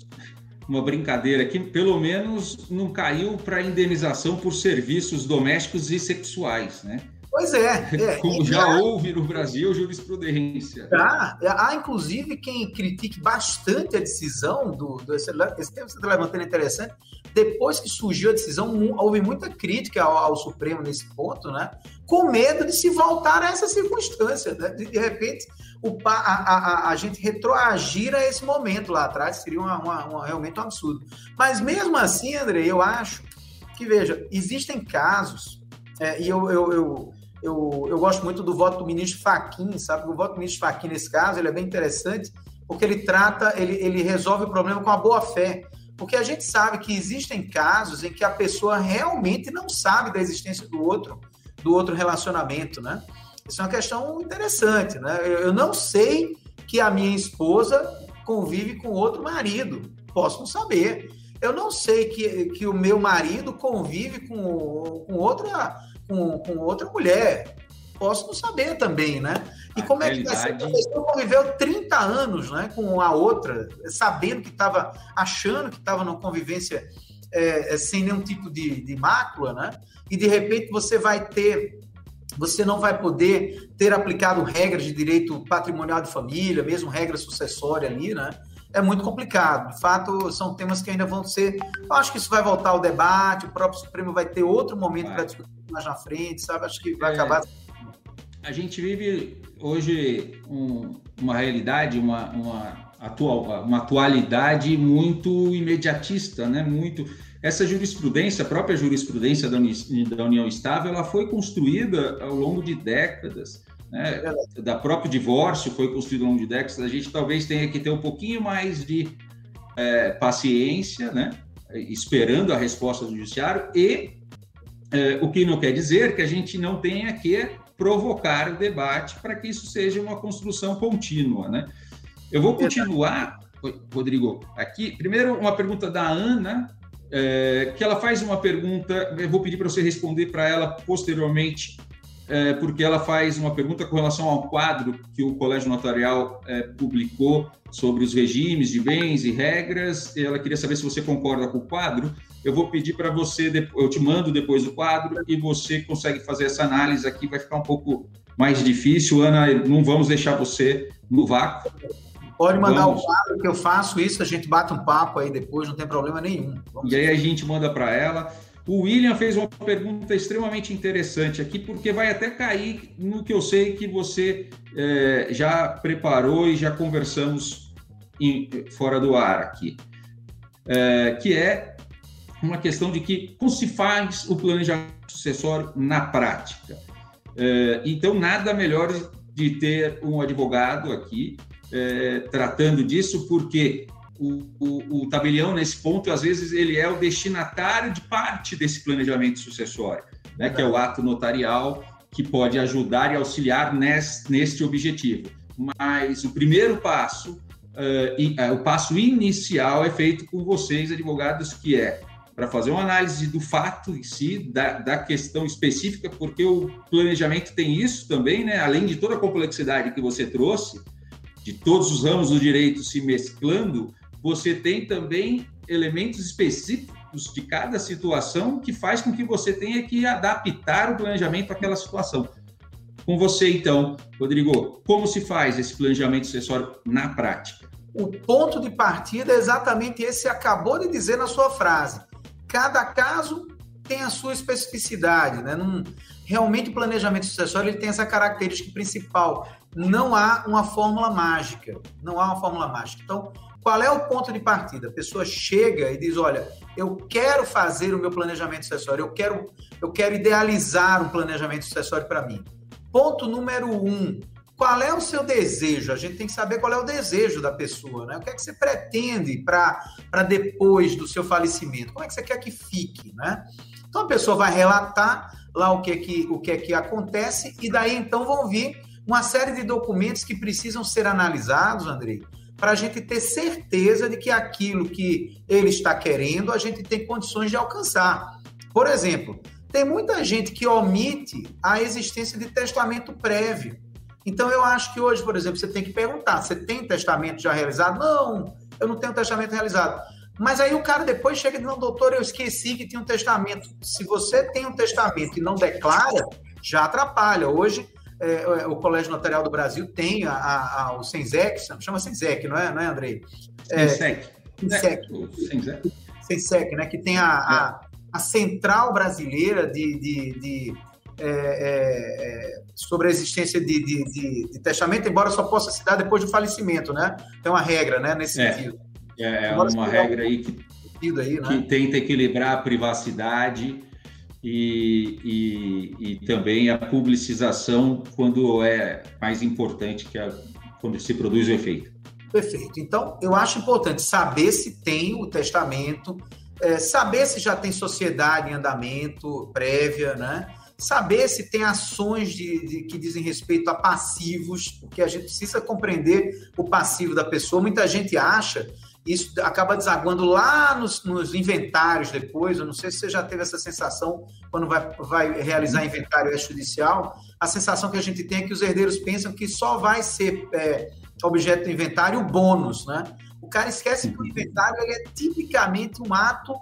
S2: uma brincadeira aqui, pelo menos não caiu para indenização por serviços domésticos e sexuais, né?
S3: Pois é. é
S2: Como já houve no Brasil jurisprudência.
S3: Há, há, inclusive, quem critique bastante a decisão do. do esse, esse tema que você está levantando é interessante. Depois que surgiu a decisão, houve muita crítica ao, ao, Supremo nesse ponto, né? Com medo de se voltar a essa circunstância. Né? De, de repente, o, a, a, a, gente retroagir a esse momento lá atrás seria uma, uma, uma, realmente um absurdo. Mas mesmo assim, André, eu acho que, veja, existem casos, é, e eu, eu, eu eu, eu gosto muito do voto do ministro Faquim, sabe? O voto do ministro Faquim, nesse caso, ele é bem interessante, porque ele trata, ele, ele resolve o problema com a boa fé. Porque a gente sabe que existem casos em que a pessoa realmente não sabe da existência do outro, do outro relacionamento, né? Isso é uma questão interessante, né? Eu, eu não sei que a minha esposa convive com outro marido, posso não saber. Eu não sei que, que o meu marido convive com, com outra com, com outra mulher. Posso não saber também, né? E a como é que vai ser? A pessoa conviveu 30 anos né, com a outra, sabendo que estava, achando que estava numa convivência é, é, sem nenhum tipo de, de mácula, né? E de repente você vai ter você não vai poder ter aplicado regras de direito patrimonial de família, mesmo regra sucessória ali, né? É muito complicado. De fato, são temas que ainda vão ser. Eu acho que isso vai voltar ao debate, o próprio Supremo vai ter outro momento para discutir mais na frente, sabe? Acho que vai é, acabar.
S2: A gente vive hoje um, uma realidade, uma, uma, atual, uma atualidade muito imediatista, né? Muito. essa jurisprudência, a própria jurisprudência da, da união estável, ela foi construída ao longo de décadas. Né? Da próprio divórcio foi construído ao longo de décadas. A gente talvez tenha que ter um pouquinho mais de é, paciência, né? esperando a resposta do judiciário e é, o que não quer dizer que a gente não tenha que provocar o debate para que isso seja uma construção contínua, né? Eu vou continuar, Rodrigo, aqui. Primeiro, uma pergunta da Ana, é, que ela faz uma pergunta, eu vou pedir para você responder para ela posteriormente, é, porque ela faz uma pergunta com relação ao quadro que o Colégio Notarial é, publicou sobre os regimes de bens e regras. Ela queria saber se você concorda com o quadro. Eu vou pedir para você, eu te mando depois o quadro e você consegue fazer essa análise aqui. Vai ficar um pouco mais difícil, Ana. Não vamos deixar você no vácuo.
S3: Pode mandar Vamos. o quadro que eu faço isso, a gente bate um papo aí depois, não tem problema nenhum.
S2: Vamos e aí a gente manda para ela. O William fez uma pergunta extremamente interessante aqui, porque vai até cair no que eu sei que você é, já preparou e já conversamos em, fora do ar aqui, é, que é uma questão de que como se faz o planejamento sucessório na prática. É, então, nada melhor de ter um advogado aqui é, tratando disso, porque o, o, o, tabelião, nesse ponto, às vezes, ele é o destinatário de parte desse planejamento sucessório, né, que é o ato notarial, que pode ajudar e auxiliar nesse, neste objetivo. Mas o primeiro passo, uh, e, uh, o passo inicial é feito com vocês, advogados, que é para fazer uma análise do fato em si, da, da, questão específica, porque o planejamento tem isso também, né? além de toda a complexidade que você trouxe, de todos os ramos do direito se mesclando, você tem também elementos específicos de cada situação que faz com que você tenha que adaptar o planejamento àquela situação. Com você, então, Rodrigo, como se faz esse planejamento sucessório na prática?
S3: O ponto de partida é exatamente esse que acabou de dizer na sua frase. Cada caso tem a sua especificidade, né? Num, realmente o planejamento sucessório ele tem essa característica principal. Não há uma fórmula mágica. Não há uma fórmula mágica. Então, qual é o ponto de partida? A pessoa chega e diz: olha, eu quero fazer o meu planejamento sucessório, eu quero, eu quero idealizar um planejamento sucessório para mim. Ponto número um. Qual é o seu desejo? A gente tem que saber qual é o desejo da pessoa, né? O que é que você pretende para depois do seu falecimento? Como é que você quer que fique, né? Então a pessoa vai relatar lá o que é que, o que, é que acontece, e daí então vão vir uma série de documentos que precisam ser analisados, Andrei, para a gente ter certeza de que aquilo que ele está querendo, a gente tem condições de alcançar. Por exemplo, tem muita gente que omite a existência de testamento prévio. Então, eu acho que hoje, por exemplo, você tem que perguntar: você tem testamento já realizado? Não, eu não tenho testamento realizado. Mas aí o cara depois chega e diz, não, doutor, eu esqueci que tinha um testamento. Se você tem um testamento e não declara, já atrapalha. Hoje, é, é o Colégio Notarial do Brasil tem a, a, a, o Sensec, chama Sensec, não é, não é Andrei?
S2: É, Sensec.
S3: Sensec. Sensec, né? Que tem a, a, a Central Brasileira de, de, de é, é, é, sobre a existência de, de, de, de, testamento, embora só possa se dar depois do falicimento, né? Tem uma regra, né? Nesse
S2: é. sentido. É, é uma regra aí que, aí, né? que tenta equilibrar a privacidade e, e, e, também a publicização quando é mais importante, que é quando se produz o efeito.
S3: Perfeito. Então, eu acho importante saber se tem o testamento, é, saber se já tem sociedade em andamento prévia, né? Saber se tem ações de, de, que dizem respeito a passivos, porque a gente precisa compreender o passivo da pessoa. Muita gente acha isso acaba desaguando lá nos, nos, inventários depois. Eu não sei se você já teve essa sensação quando vai, vai realizar inventário extrajudicial. A sensação que a gente tem é que os herdeiros pensam que só vai ser é, objeto do inventário o bônus, né? O cara esquece que o inventário é tipicamente um ato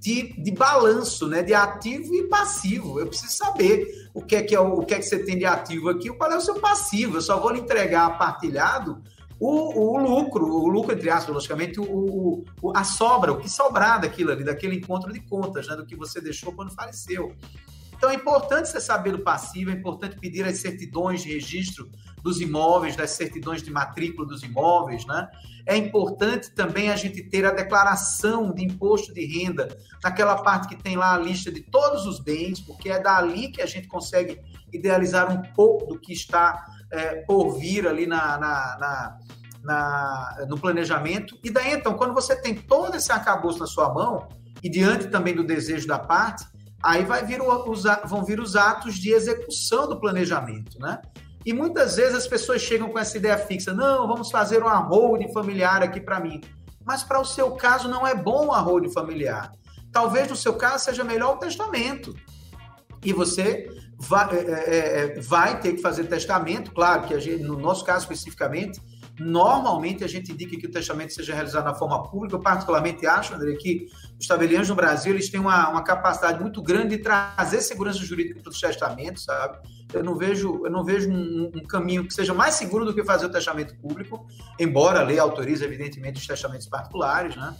S3: de, de balanço, né? De ativo e passivo. Eu preciso saber o que é que, é o, que é que você tem de ativo aqui, qual é o seu passivo. Eu só vou lhe entregar partilhado o, o lucro, o lucro, entre aspas, logicamente, o, o, a sobra, o que sobrar daquilo ali, daquele encontro de contas, né, do que você deixou quando faleceu. Então é importante você saber do passivo, é importante pedir as certidões de registro dos imóveis, das certidões de matrícula dos imóveis, né? É importante também a gente ter a declaração de imposto de renda naquela parte que tem lá a lista de todos os bens, porque é dali que a gente consegue idealizar um pouco do que está é, por vir ali na, na, na, na, no planejamento. E daí, então, quando você tem todo esse arcabouço na sua mão, e diante também do desejo da parte, aí vai vir o, os, vão vir os atos de execução do planejamento, né? E muitas vezes as pessoas chegam com essa ideia fixa, não, vamos fazer uma holding familiar aqui para mim. Mas para o seu caso não é bom a holding familiar. Talvez no seu caso seja melhor o testamento. E você vai, é, é, é vai ter que fazer testamento, claro que gente, no nosso caso especificamente, Normalmente, a gente indica que o testamento seja realizado na forma pública. Eu, particularmente, acho, André, que os tabeliães no Brasil eles têm uma, uma capacidade muito grande de trazer segurança jurídica para os testamentos, sabe? Eu não vejo, eu não vejo um, um, caminho que seja mais seguro do que fazer o testamento público, embora a lei autorize, evidentemente, os testamentos particulares, né?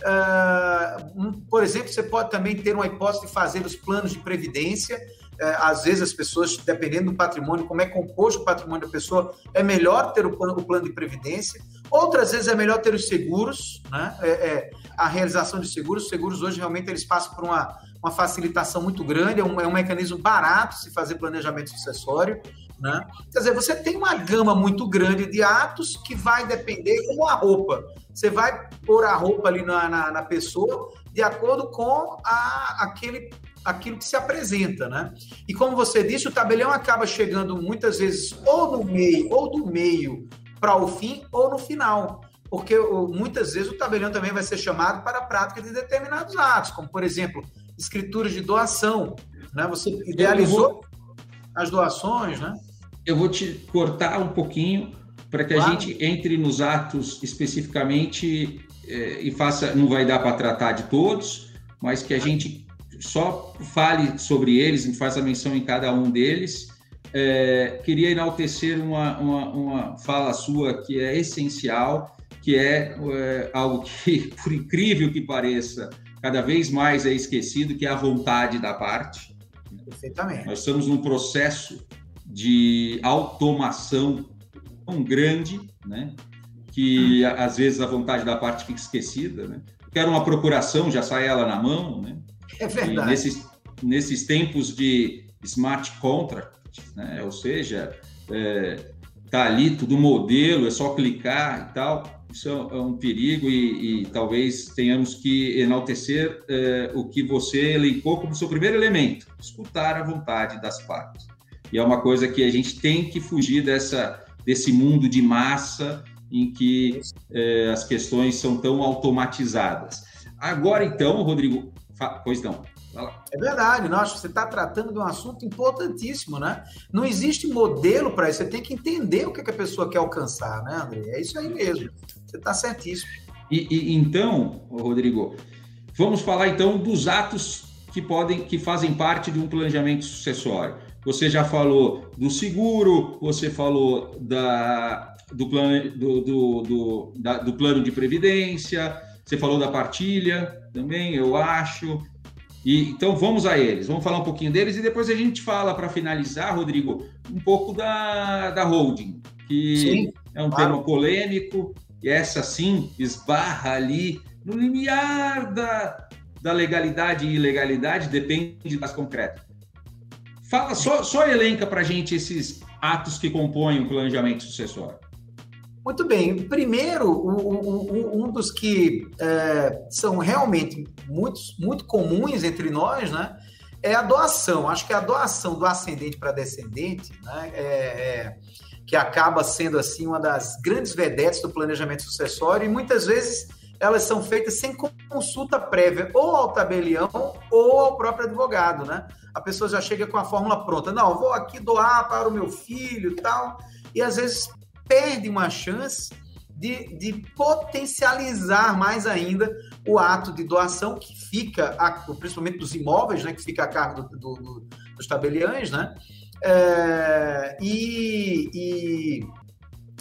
S3: Uh, por exemplo, você pode também ter uma hipótese de fazer os planos de previdência é, às vezes as pessoas, dependendo do patrimônio, como é composto o patrimônio da pessoa, é melhor ter o plano, o plano de previdência. Outras vezes é melhor ter os seguros, né? É, é, a realização de seguros. Os seguros hoje realmente eles passam por uma, uma facilitação muito grande, é um, é um mecanismo barato se fazer planejamento sucessório. Né? Quer dizer, você tem uma gama muito grande de atos que vai depender como a roupa. Você vai pôr a roupa ali na, na, na pessoa de acordo com a, aquele aquilo que se apresenta, né? E como você disse, o tabelião acaba chegando muitas vezes ou no meio, ou do meio para o fim, ou no final. Porque muitas vezes o tabelião também vai ser chamado para a prática de determinados atos, como, por exemplo, escrituras de doação. Né? Você idealizou as doações, né?
S2: Eu vou te cortar um pouquinho para que claro. a gente entre nos atos especificamente eh, e faça, não vai dar para tratar de todos, mas que a gente só fale sobre eles e faça menção em cada um deles. É, queria enaltecer uma, uma, uma, fala sua que é essencial, que é, é, algo que, por incrível que pareça, cada vez mais é esquecido, que é a vontade da parte.
S3: Perfeitamente.
S2: Nós estamos num processo de automação tão grande, né? que às vezes a vontade da parte fica esquecida. Né? Quero uma procuração, já sai ela na mão, né?
S3: É verdade.
S2: E nesses, nesses tempos de smart contract, né? ou seja, é, tá ali tudo modelo, é só clicar e tal. Isso é, é um perigo e, e talvez tenhamos que enaltecer é, o que você elencou como seu primeiro elemento, escutar a vontade das partes. E é uma coisa que a gente tem que fugir dessa, desse mundo de massa em que é, as questões são tão automatizadas. Agora, então, Rodrigo, Pois não.
S3: É verdade, que você está tratando de um assunto importantíssimo, né? Não existe modelo para isso, você tem que entender o que, que, a pessoa quer alcançar, né, André? É isso aí mesmo, você está certíssimo.
S2: E, e, então, Rodrigo, vamos falar então dos atos que podem, que fazem parte de um planejamento sucessório. Você já falou do seguro, você falou da, do, plano, do, do, do, da, do plano de previdência, você falou da partilha também, eu acho. E, então vamos a eles, vamos falar um pouquinho deles e depois a gente fala, para finalizar, Rodrigo, um pouco da, da holding, que sim, é um claro. tema polêmico, e essa sim esbarra ali no limiar da, da legalidade e ilegalidade, depende das concretas. Fala, só, só elenca para gente esses atos que compõem o planejamento sucessório.
S3: Muito bem. Primeiro, um, um dos que é, são realmente muito, muito comuns entre nós, né? É a doação. Acho que a doação do ascendente para descendente, né? É, é, que acaba sendo assim uma das grandes vedetes do planejamento sucessório e muitas vezes elas são feitas sem consulta prévia ou ao tabelião ou ao próprio advogado, né? A pessoa já chega com a fórmula pronta. Não, vou aqui doar para o meu filho, tal. E às vezes perde uma chance de, de potencializar mais ainda o ato de doação que fica, principalmente dos imóveis, né, que fica a cargo do, do, do, dos tabeliães, né? É, e, e,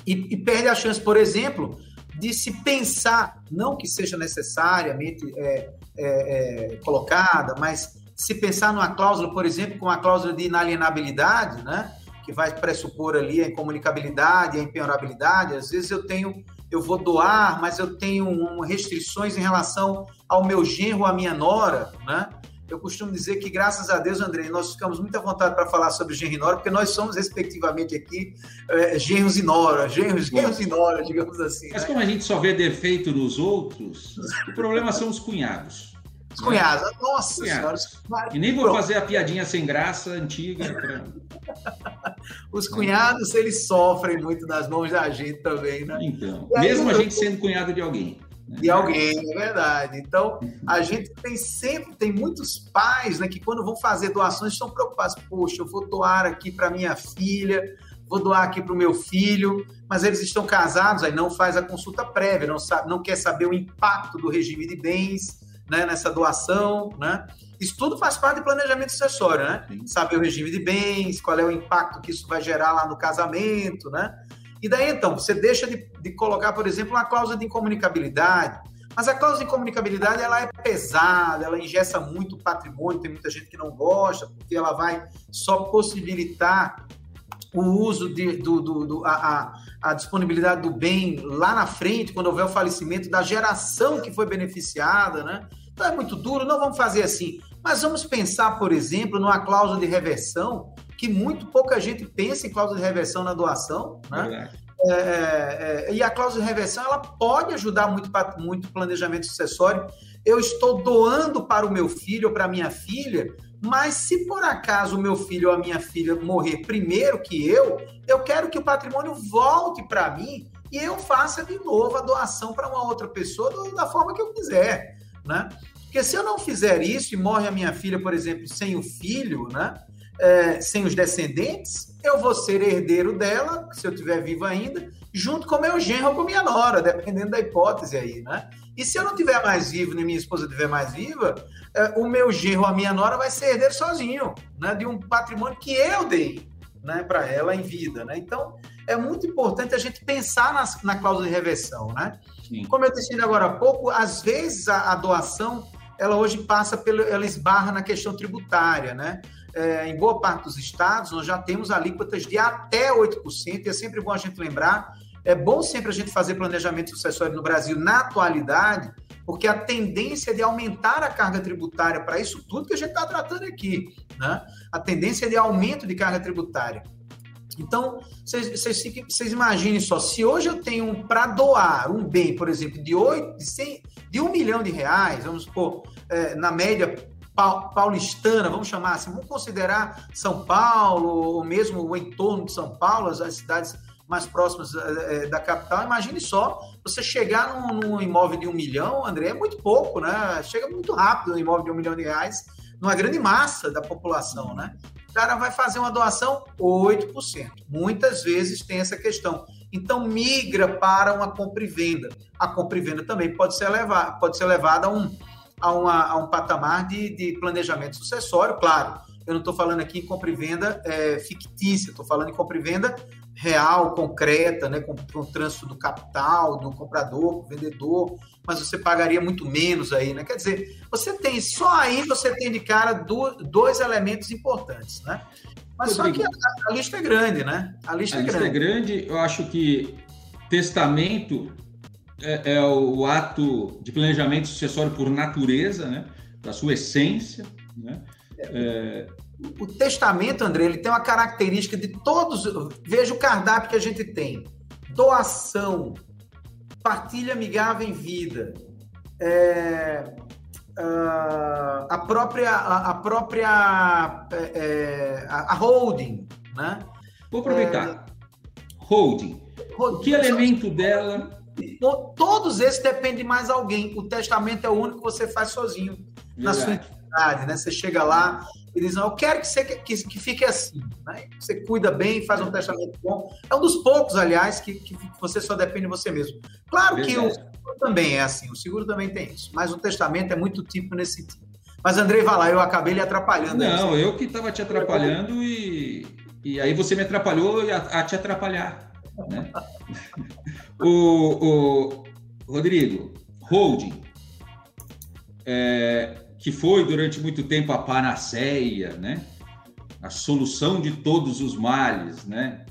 S3: e, e, perde a chance, por exemplo, de se pensar, não que seja necessariamente é, é, é colocada, mas se pensar numa cláusula, por exemplo, com a cláusula de inalienabilidade, né? Que vai pressupor ali a incomunicabilidade, a impenhorabilidade. Às vezes eu tenho, eu vou doar, mas eu tenho restrições em relação ao meu genro, à minha nora, né? Eu costumo dizer que, graças a Deus, André, nós ficamos muito à vontade para falar sobre genro e nora, porque nós somos, respectivamente, aqui, é, genros e nora, genros, genros e nora, digamos assim.
S2: Mas
S3: né?
S2: como a gente só vê defeito nos outros, o problema são os cunhados.
S3: Os cunhados, né? nossa
S2: cunhados. senhora. E nem vou fazer a piadinha sem graça antiga. Pra...
S3: os cunhados, eles sofrem muito nas mãos da gente também, né?
S2: Então, mesmo a gente sendo cunhado de alguém
S3: de alguém, é verdade. Então, a gente tem sempre, tem muitos pais né, que quando vão fazer doações estão preocupados. Poxa, eu vou doar aqui para minha filha, vou doar aqui para o meu filho, mas eles estão casados, aí não faz a consulta prévia, não, sabe, não quer saber o impacto do regime de bens né, nessa doação, né? Isso tudo faz parte do planejamento sucessório, né? Saber o regime de bens, qual é o impacto que isso vai gerar lá no casamento, né? E daí, então, você deixa de, de colocar, por exemplo, uma cláusula de incomunicabilidade. Mas a cláusula de incomunicabilidade, ela é pesada, ela ingessa muito patrimônio, tem muita gente que não gosta, porque ela vai só possibilitar o uso de, do, do, do a, a, disponibilidade do bem lá na frente, quando houver o falecimento da geração que foi beneficiada, né? Então é muito duro, não vamos fazer assim. Mas vamos pensar, por exemplo, numa cláusula de reversão que muito pouca gente pensa em cláusula de reversão na doação, né? É, é, é, e a cláusula de reversão ela pode ajudar muito muito planejamento sucessório. Eu estou doando para o meu filho ou para a minha filha, mas se por acaso o meu filho ou a minha filha morrer primeiro que eu, eu quero que o patrimônio volte para mim e eu faça de novo a doação para uma outra pessoa da forma que eu quiser, né? Porque se eu não fizer isso e morre a minha filha, por exemplo, sem o filho, né? É, sem os descendentes, eu vou ser herdeiro dela, se eu estiver vivo ainda, junto com meu genro ou com minha nora, dependendo da hipótese aí, né? E se eu não tiver mais vivo, nem minha esposa estiver mais viva, é, o meu genro ou a minha nora vai ser herdeiro sozinho, né? De um patrimônio que eu dei, né? Para ela em vida, né? Então, é muito importante a gente pensar nas, na cláusula de reversão, né? Sim. Como eu disse agora há pouco, às vezes a, a doação, ela hoje passa pelo, ela esbarra na questão tributária, né? é, em boa parte dos estados, nós já temos alíquotas de até 8%, e é sempre bom a gente lembrar, é bom sempre a gente fazer planejamento sucessório no Brasil na atualidade, porque a tendência de aumentar a carga tributária para isso tudo que a gente está tratando aqui, né? A tendência de aumento de carga tributária. Então, vocês imaginem só, se hoje eu tenho para doar um bem, por exemplo, de, 8, de, 100, de um milhão de reais, vamos supor, é, na média paulistana, vamos chamar assim, vamos considerar São Paulo, ou mesmo o entorno de São Paulo, as, cidades mais próximas é, da capital. Imagine só, você chegar num, num, imóvel de um milhão, André, é muito pouco, né? Chega muito rápido um imóvel de um milhão de reais, numa grande massa da população, né? O cara vai fazer uma doação 8%. Muitas vezes tem essa questão. Então migra para uma compra e venda. A compra e venda também pode ser levada, pode ser levada a um a, uma, a um patamar de, de planejamento sucessório, claro. Eu não estou falando aqui em compra e venda é, fictícia, estou falando em compra e venda real, concreta, né, com, com o trânsito do capital, do comprador, do vendedor, mas você pagaria muito menos aí, né? Quer dizer, você tem, só aí você tem de cara do, dois elementos importantes, né? Mas só que a, a, lista é grande, né?
S2: A lista, a é, lista grande. é grande. Eu acho que testamento é, é, o ato de planejamento sucessório por natureza, né? da sua essência. Né?
S3: É... O testamento, André, ele tem uma característica de todos. Veja o cardápio que a gente tem: doação, partilha amigável em vida, é, uh, a própria, a, própria é, é a, holding, né?
S2: Vou aproveitar. holding. holding. Que elemento dela
S3: Todos esses dependem mais de alguém. O testamento é o único que você faz sozinho Verdade. na sua intimidade, né? Você chega lá e diz, não, eu quero que, você, que, que fique assim. Né? Você cuida bem, faz um testamento bom. É um dos poucos, aliás, que, que você só depende de você mesmo. Claro Verdade. que o seguro também é assim, o seguro também tem isso, mas o testamento é muito tipo nesse sentido. Mas, Andrei, vai lá, eu acabei lhe atrapalhando.
S2: Não, aí, eu que estava te atrapalhando e, e aí você me atrapalhou a, a te atrapalhar. Né? o, o, Rodrigo, holding. É, que foi durante muito tempo a panaceia, né? A solução de todos os males, né?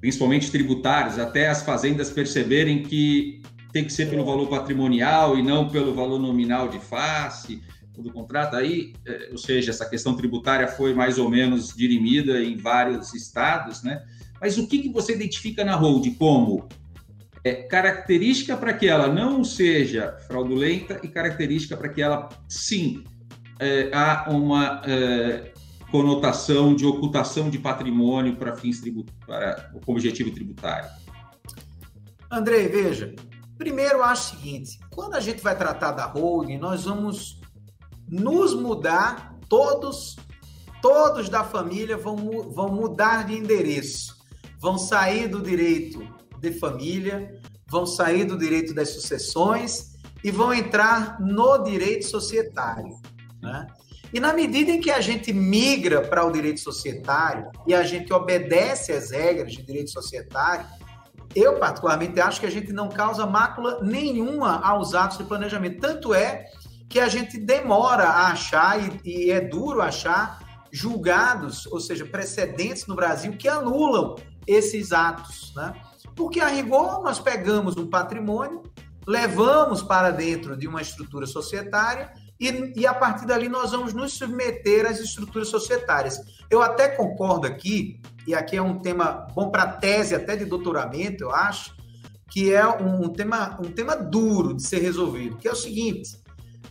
S2: Principalmente tributários, até as fazendas perceberem que tem que ser pelo valor patrimonial e não pelo valor nominal de face do contrato. Aí, é, ou seja, essa questão tributária foi mais ou menos dirimida em vários estados, né? Mas o que, que você identifica na hold como é, característica para que ela não seja fraudulenta e característica para que ela, sim, é, há uma é, conotação de ocultação de patrimônio para fins para o objetivo tributário?
S3: Andrei, veja, Primeiro, acho o seguinte: quando a gente vai tratar da holding, nós vamos nos mudar, todos, todos da família vão, vão mudar de endereço, vão sair do direito de família, vão sair do direito das sucessões e vão entrar no direito societário. Né? E na medida em que a gente migra para o direito societário e a gente obedece às regras de direito societário, eu, particularmente, acho que a gente não causa mácula nenhuma aos atos de planejamento. Tanto é que a gente demora a achar, e, e é duro achar, julgados, ou seja, precedentes no Brasil que anulam esses atos. Né? Porque, a rigor, nós pegamos um patrimônio, levamos para dentro de uma estrutura societária e, e, a partir dali nós vamos nos submeter às estruturas societárias. Eu até concordo aqui, e aqui é um tema bom para tese até de doutoramento, eu acho, que é um, tema, um tema duro de ser resolvido, que é o seguinte,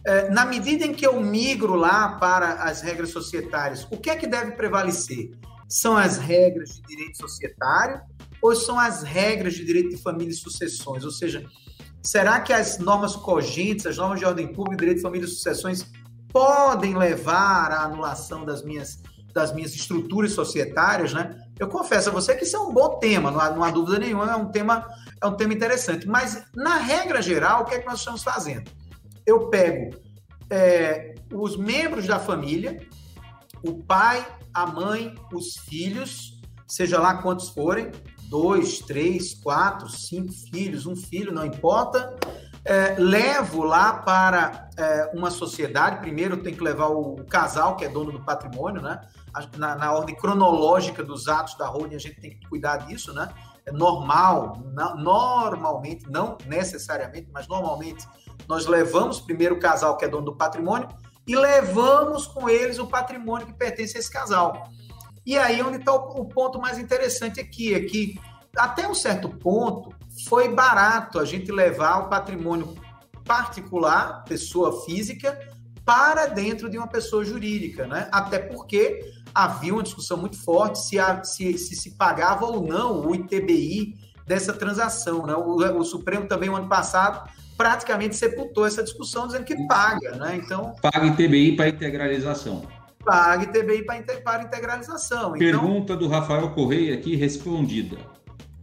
S3: é, na medida em que eu migro lá para as regras societárias, o que é que deve prevalecer? São as regras de direito societário ou são as regras de direito de família e sucessões? Ou seja, Será que as normas cogentes, as normas de ordem pública, direito de família e sucessões podem levar à anulação das minhas, das minhas estruturas societárias, né? Eu confesso a você que isso é um bom tema, não há, não há dúvida nenhuma, é um tema é um tema interessante. Mas, na regra geral, o que é que nós estamos fazendo? Eu pego é, os membros da família, o pai, a mãe, os filhos, seja lá quantos forem, dois, três, quatro, cinco filhos, um filho, não importa. É, levo lá para é, uma sociedade. Primeiro tem que levar o, casal, que é dono do patrimônio, né? Na, na, ordem cronológica dos atos da holding, a gente tem que cuidar disso, né? É normal, na, normalmente, não necessariamente, mas normalmente, nós levamos primeiro o casal, que é dono do patrimônio, e levamos com eles o patrimônio que pertence a esse casal. E aí onde está o, o ponto mais interessante aqui, é que até um certo ponto foi barato a gente levar o patrimônio particular, pessoa física, para dentro de uma pessoa jurídica, né? Até porque havia uma discussão muito forte se, a, se, se, se pagava ou não o ITBI dessa transação, né? O, o Supremo também, no ano passado, praticamente sepultou essa discussão, dizendo que paga, né?
S2: Então... Paga ITBI para integralização
S3: pague TBI para integralização.
S2: Então, Pergunta então, do Rafael Correia aqui respondida.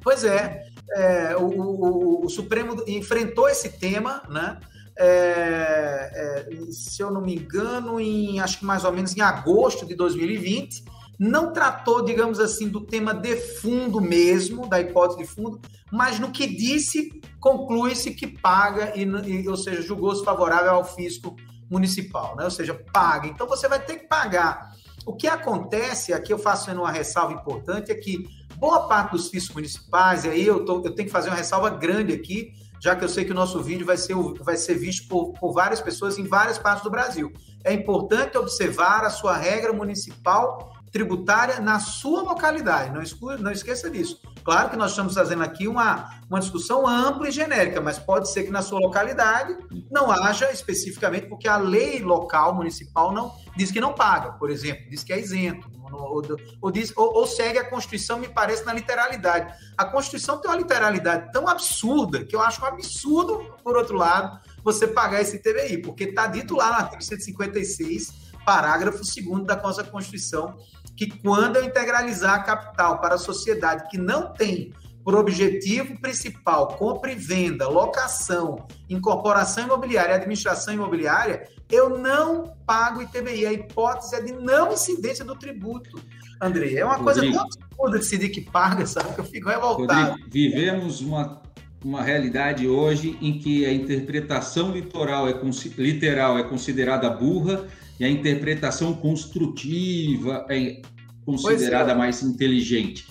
S3: Pois é, é o, o, o, Supremo enfrentou esse tema, né? É, é, se eu não me engano, em acho que mais ou menos em agosto de 2020, não tratou, digamos assim, do tema de fundo mesmo, da hipótese de fundo, mas no que disse, conclui-se que paga, e, e, ou seja, julgou-se favorável ao fisco municipal, né? ou seja, paga. Então você vai ter que pagar. O que acontece, aqui eu faço uma ressalva importante, é que boa parte dos fiscos municipais, e aí eu, tô, eu tenho que fazer uma ressalva grande aqui, já que eu sei que o nosso vídeo vai ser, vai ser visto por, por várias pessoas em várias partes do Brasil. É importante observar a sua regra municipal tributária na sua localidade. Não, esqueça disso. Claro que nós estamos fazendo aqui uma, uma discussão ampla e genérica, mas pode ser que na sua localidade não haja especificamente, porque a lei local municipal não diz que não paga, por exemplo, diz que é isento, ou, ou, diz, ou, ou segue a Constituição, me parece, na literalidade. A Constituição tem uma literalidade tão absurda que eu acho um absurdo, por outro lado, você pagar esse TBI, porque está dito lá no artigo 156, parágrafo 2 da Constituição, que quando eu integralizar a capital para a sociedade que não tem por objetivo principal compra e venda, locação, incorporação imobiliária e administração imobiliária, eu não pago ITBI. A hipótese é de não incidência do tributo. André, é uma Rodrigo, coisa absurda decidir que paga, sabe? Eu fico revoltado.
S2: Rodrigo, vivemos uma uma realidade hoje em que a interpretação literal é, literal é considerada burra e a interpretação construtiva é considerada é. mais inteligente.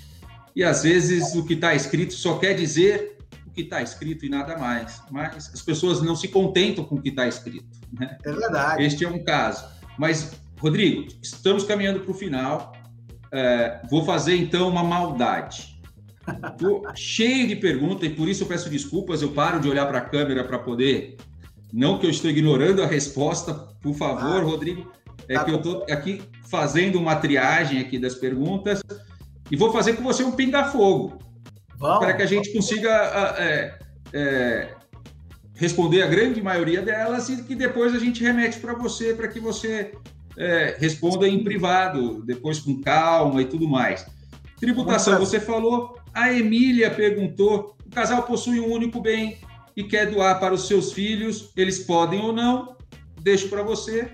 S2: E às vezes o que está escrito só quer dizer o que está escrito e nada mais. Mas as pessoas não se contentam com o que está escrito. Né?
S3: É verdade.
S2: Este é um caso. Mas, Rodrigo, estamos caminhando para o final. É, vou fazer então uma maldade. Estou cheio de perguntas e por isso eu peço desculpas. Eu paro de olhar para a câmera para poder. Não que eu estou ignorando a resposta, por favor, ah, Rodrigo. É tá que bom. eu estou aqui fazendo uma triagem aqui das perguntas e vou fazer com você um pinga-fogo para que a gente consiga é, é, responder a grande maioria delas e que depois a gente remete para você para que você é, responda em privado, depois com calma e tudo mais. Tributação, você falou. A Emília perguntou: o casal possui um único bem e quer doar para os seus filhos, eles podem ou não? Deixo para você.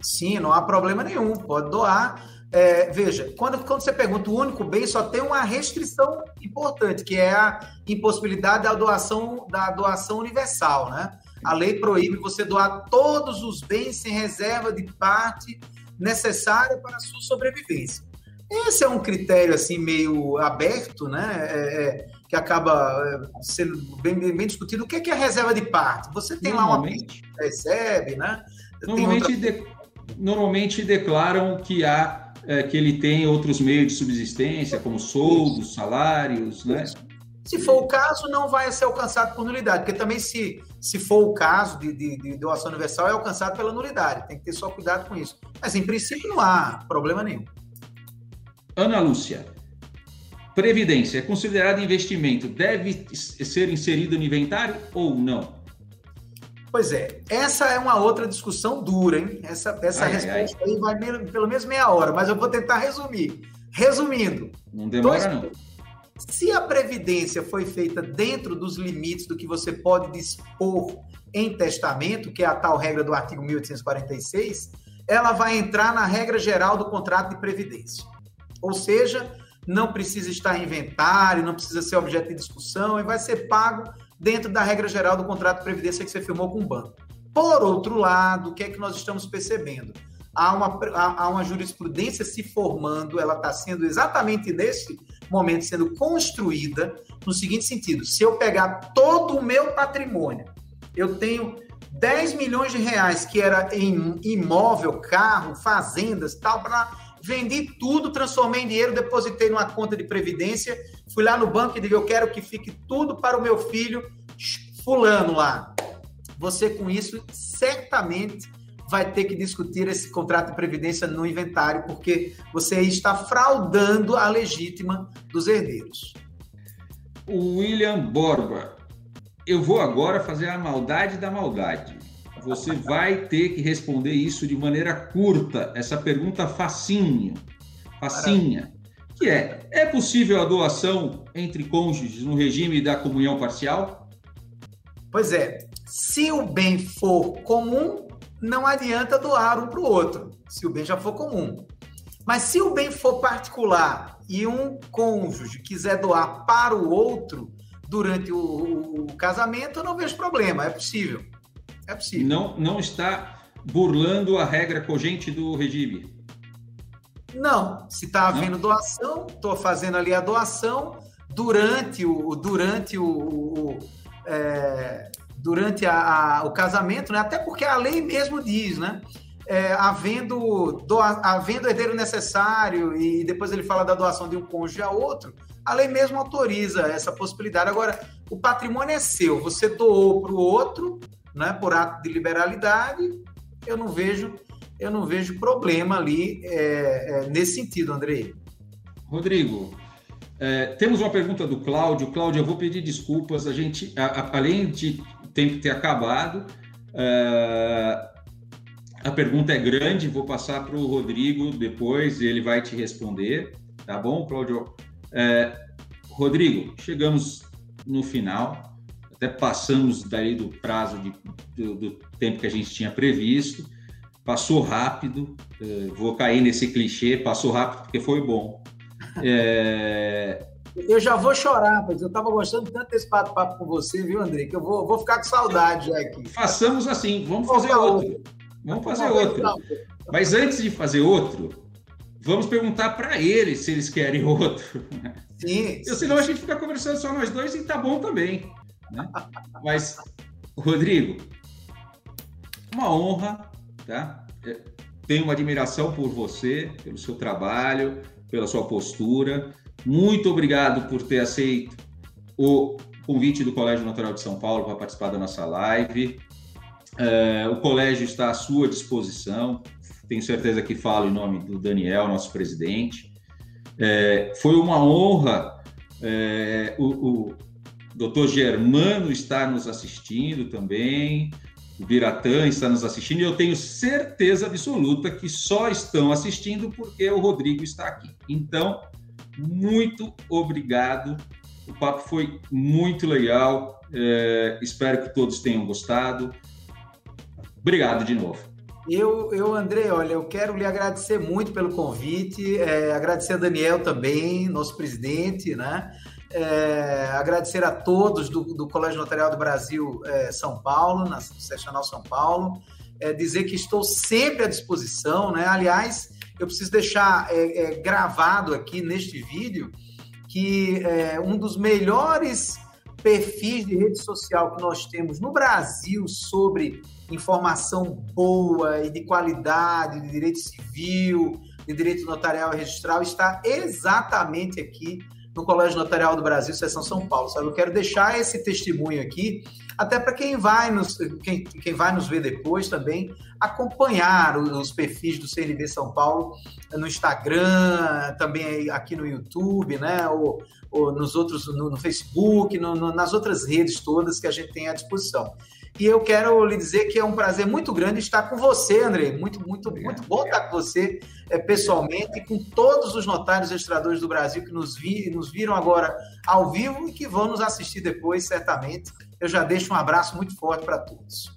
S3: Sim, não há problema nenhum, pode doar. É, veja, quando, quando você pergunta o único bem, só tem uma restrição importante, que é a impossibilidade da doação, da doação universal, né? A lei proíbe você doar todos os bens sem reserva de parte necessária para a sua sobrevivência. Esse é um critério assim meio aberto, né? É, é, que acaba é, sendo bem, bem, discutido. O que é, que é reserva de parte? Você tem lá uma que recebe, né?
S2: Normalmente, outra... de, normalmente declaram que há é, que ele tem outros meios de subsistência, como soldos, salários, né?
S3: Se for o caso, não vai ser alcançado por nulidade, porque também se, se for o caso de, de, de doação universal, é alcançado pela nulidade. Tem que ter só cuidado com isso. Mas, em princípio, não há problema nenhum.
S2: Ana Lúcia, Previdência é considerado investimento, deve ser inserido no inventário ou não?
S3: Pois é, essa é uma outra discussão dura, hein? Essa, essa ai, resposta ai. aí vai pelo menos meia hora, mas eu vou tentar resumir. Resumindo,
S2: não demora dois... não.
S3: Se a previdência foi feita dentro dos limites do que você pode dispor em testamento, que é a tal regra do artigo 1846, ela vai entrar na regra geral do contrato de previdência. Ou seja, não precisa estar em inventário, não precisa ser objeto de discussão e vai ser pago dentro da regra geral do contrato de previdência que você firmou com o banco. Por outro lado, o que é que nós estamos percebendo? Há uma, há uma jurisprudência se formando, ela está sendo exatamente nesse momento sendo construída no seguinte sentido: se eu pegar todo o meu patrimônio, eu tenho 10 milhões de reais que era em imóvel, carro, fazendas, tal, para vendi tudo, transformei em dinheiro, depositei numa conta de previdência, fui lá no banco e digo, eu quero que fique tudo para o meu filho fulano lá. Você com isso certamente vai ter que discutir esse contrato de previdência no inventário, porque você está fraudando a legítima dos herdeiros.
S2: William Borba, eu vou agora fazer a maldade da maldade. Você vai ter que responder isso de maneira curta, essa pergunta facinho, facinha, que é, é possível a doação entre cônjuges no regime da comunhão parcial?
S3: Pois é, se o bem for comum, não adianta doar um para o outro, se o bem já for comum. Mas se o bem for particular e um cônjuge quiser doar para o outro durante o, o casamento, eu não vejo problema, é possível. É possível.
S2: Não, não está burlando a regra cogente do regime.
S3: Não. Se está havendo doação, estou fazendo ali a doação durante o durante o, o é, durante a, a, o casamento, né? Até porque a lei mesmo diz, né? É, havendo, doa, havendo herdeiro necessário, e depois ele fala da doação de um cônjuge a outro, a lei mesmo autoriza essa possibilidade. Agora, o patrimônio é seu, você doou para o outro, né, por ato de liberalidade, eu não vejo, eu não vejo problema ali é, é, nesse sentido, Andrei.
S2: Rodrigo, é, temos uma pergunta do Cláudio. Cláudio, eu vou pedir desculpas. A gente, a, a, além de tempo ter acabado, é, a pergunta é grande. Vou passar para o Rodrigo depois. Ele vai te responder, tá bom, Cláudio? É, Rodrigo, chegamos no final até passamos daí do prazo de, do, do, tempo que a gente tinha previsto. Passou rápido, eh, vou cair nesse clichê, passou rápido porque foi bom. É,
S3: Eu já vou chorar, pois eu estava gostando tanto desse papo com você, viu, André? Que eu vou, vou ficar com saudade já aqui.
S2: Façamos assim, vamos fazer outro. Vamos fazer outro. Mas antes de fazer outro, vamos perguntar para eles se eles querem outro. Sim. sim. Senão a gente fica conversando só nós dois e tá bom também. Né? Mas, Rodrigo, uma honra, tá? É, tenho uma admiração por você, pelo seu trabalho, pela sua postura. Muito obrigado por ter aceito o convite do Colégio Natural de São Paulo para participar da nossa live. É, o colégio está à sua disposição. Tenho certeza que falo em nome do Daniel, nosso presidente. É, foi uma honra é, o, o doutor Germano estar nos assistindo também, o Biratã está nos assistindo, e eu tenho certeza absoluta que só estão assistindo porque o Rodrigo está aqui. Então, muito obrigado. O papo foi muito legal. É, espero que todos tenham gostado. Obrigado de novo.
S3: Eu, eu, André, olha, eu quero lhe agradecer muito pelo convite, é, agradecer a Daniel também, nosso presidente, né? É, agradecer a todos do, do, Colégio Notarial do Brasil é, São Paulo, na Seccional São Paulo, é, dizer que estou sempre à disposição, né? Aliás, eu preciso deixar é, é, gravado aqui neste vídeo que é, um dos melhores perfis de rede social que nós temos no Brasil sobre informação boa e de qualidade de direito civil, de direito notarial e registral está exatamente aqui no Colégio Notarial do Brasil, Seção São Paulo. Sabe? Eu quero deixar esse testemunho aqui, até para quem vai nos quem, quem vai nos ver depois também acompanhar os perfis do CNB São Paulo no Instagram, também aqui no YouTube, né? Ou, ou nos outros no, no Facebook, no, no, nas outras redes todas que a gente tem à disposição. E eu quero lhe dizer que é um prazer muito grande estar com você, André. Muito, muito, muito bom estar com você é, pessoalmente e com todos os notários registradores do Brasil que nos, vi, nos viram agora ao vivo e que vão nos assistir depois, certamente. Eu já deixo um abraço muito forte para todos.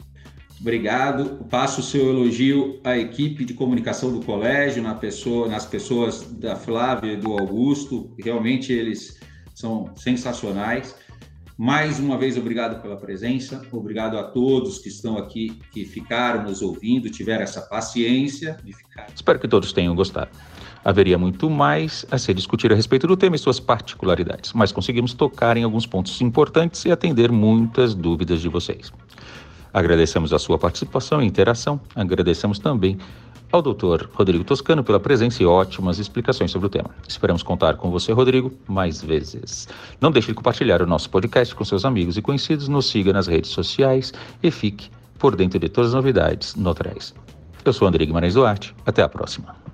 S2: Obrigado. Passo o seu elogio à equipe de comunicação do colégio, na pessoa, nas pessoas da Flávia e do Augusto. Realmente eles são sensacionais. Mais uma vez, obrigado pela presença, obrigado a todos que estão aqui, que ficaram nos ouvindo, tiveram essa paciência de ficar.
S1: Espero que todos tenham gostado. Haveria muito mais a se discutir a respeito do tema e suas particularidades, mas conseguimos tocar em alguns pontos importantes e atender muitas dúvidas de vocês. Agradecemos a sua participação e interação, agradecemos também ao Dr. Rodrigo Toscano pela presença e ótimas explicações sobre o tema. Esperamos contar com você, Rodrigo, mais vezes. Não deixe de compartilhar o nosso podcast com seus amigos e conhecidos, nos siga nas redes sociais e fique por dentro de todas as novidades notariais. Eu sou André Guimarães Duarte. Até a próxima.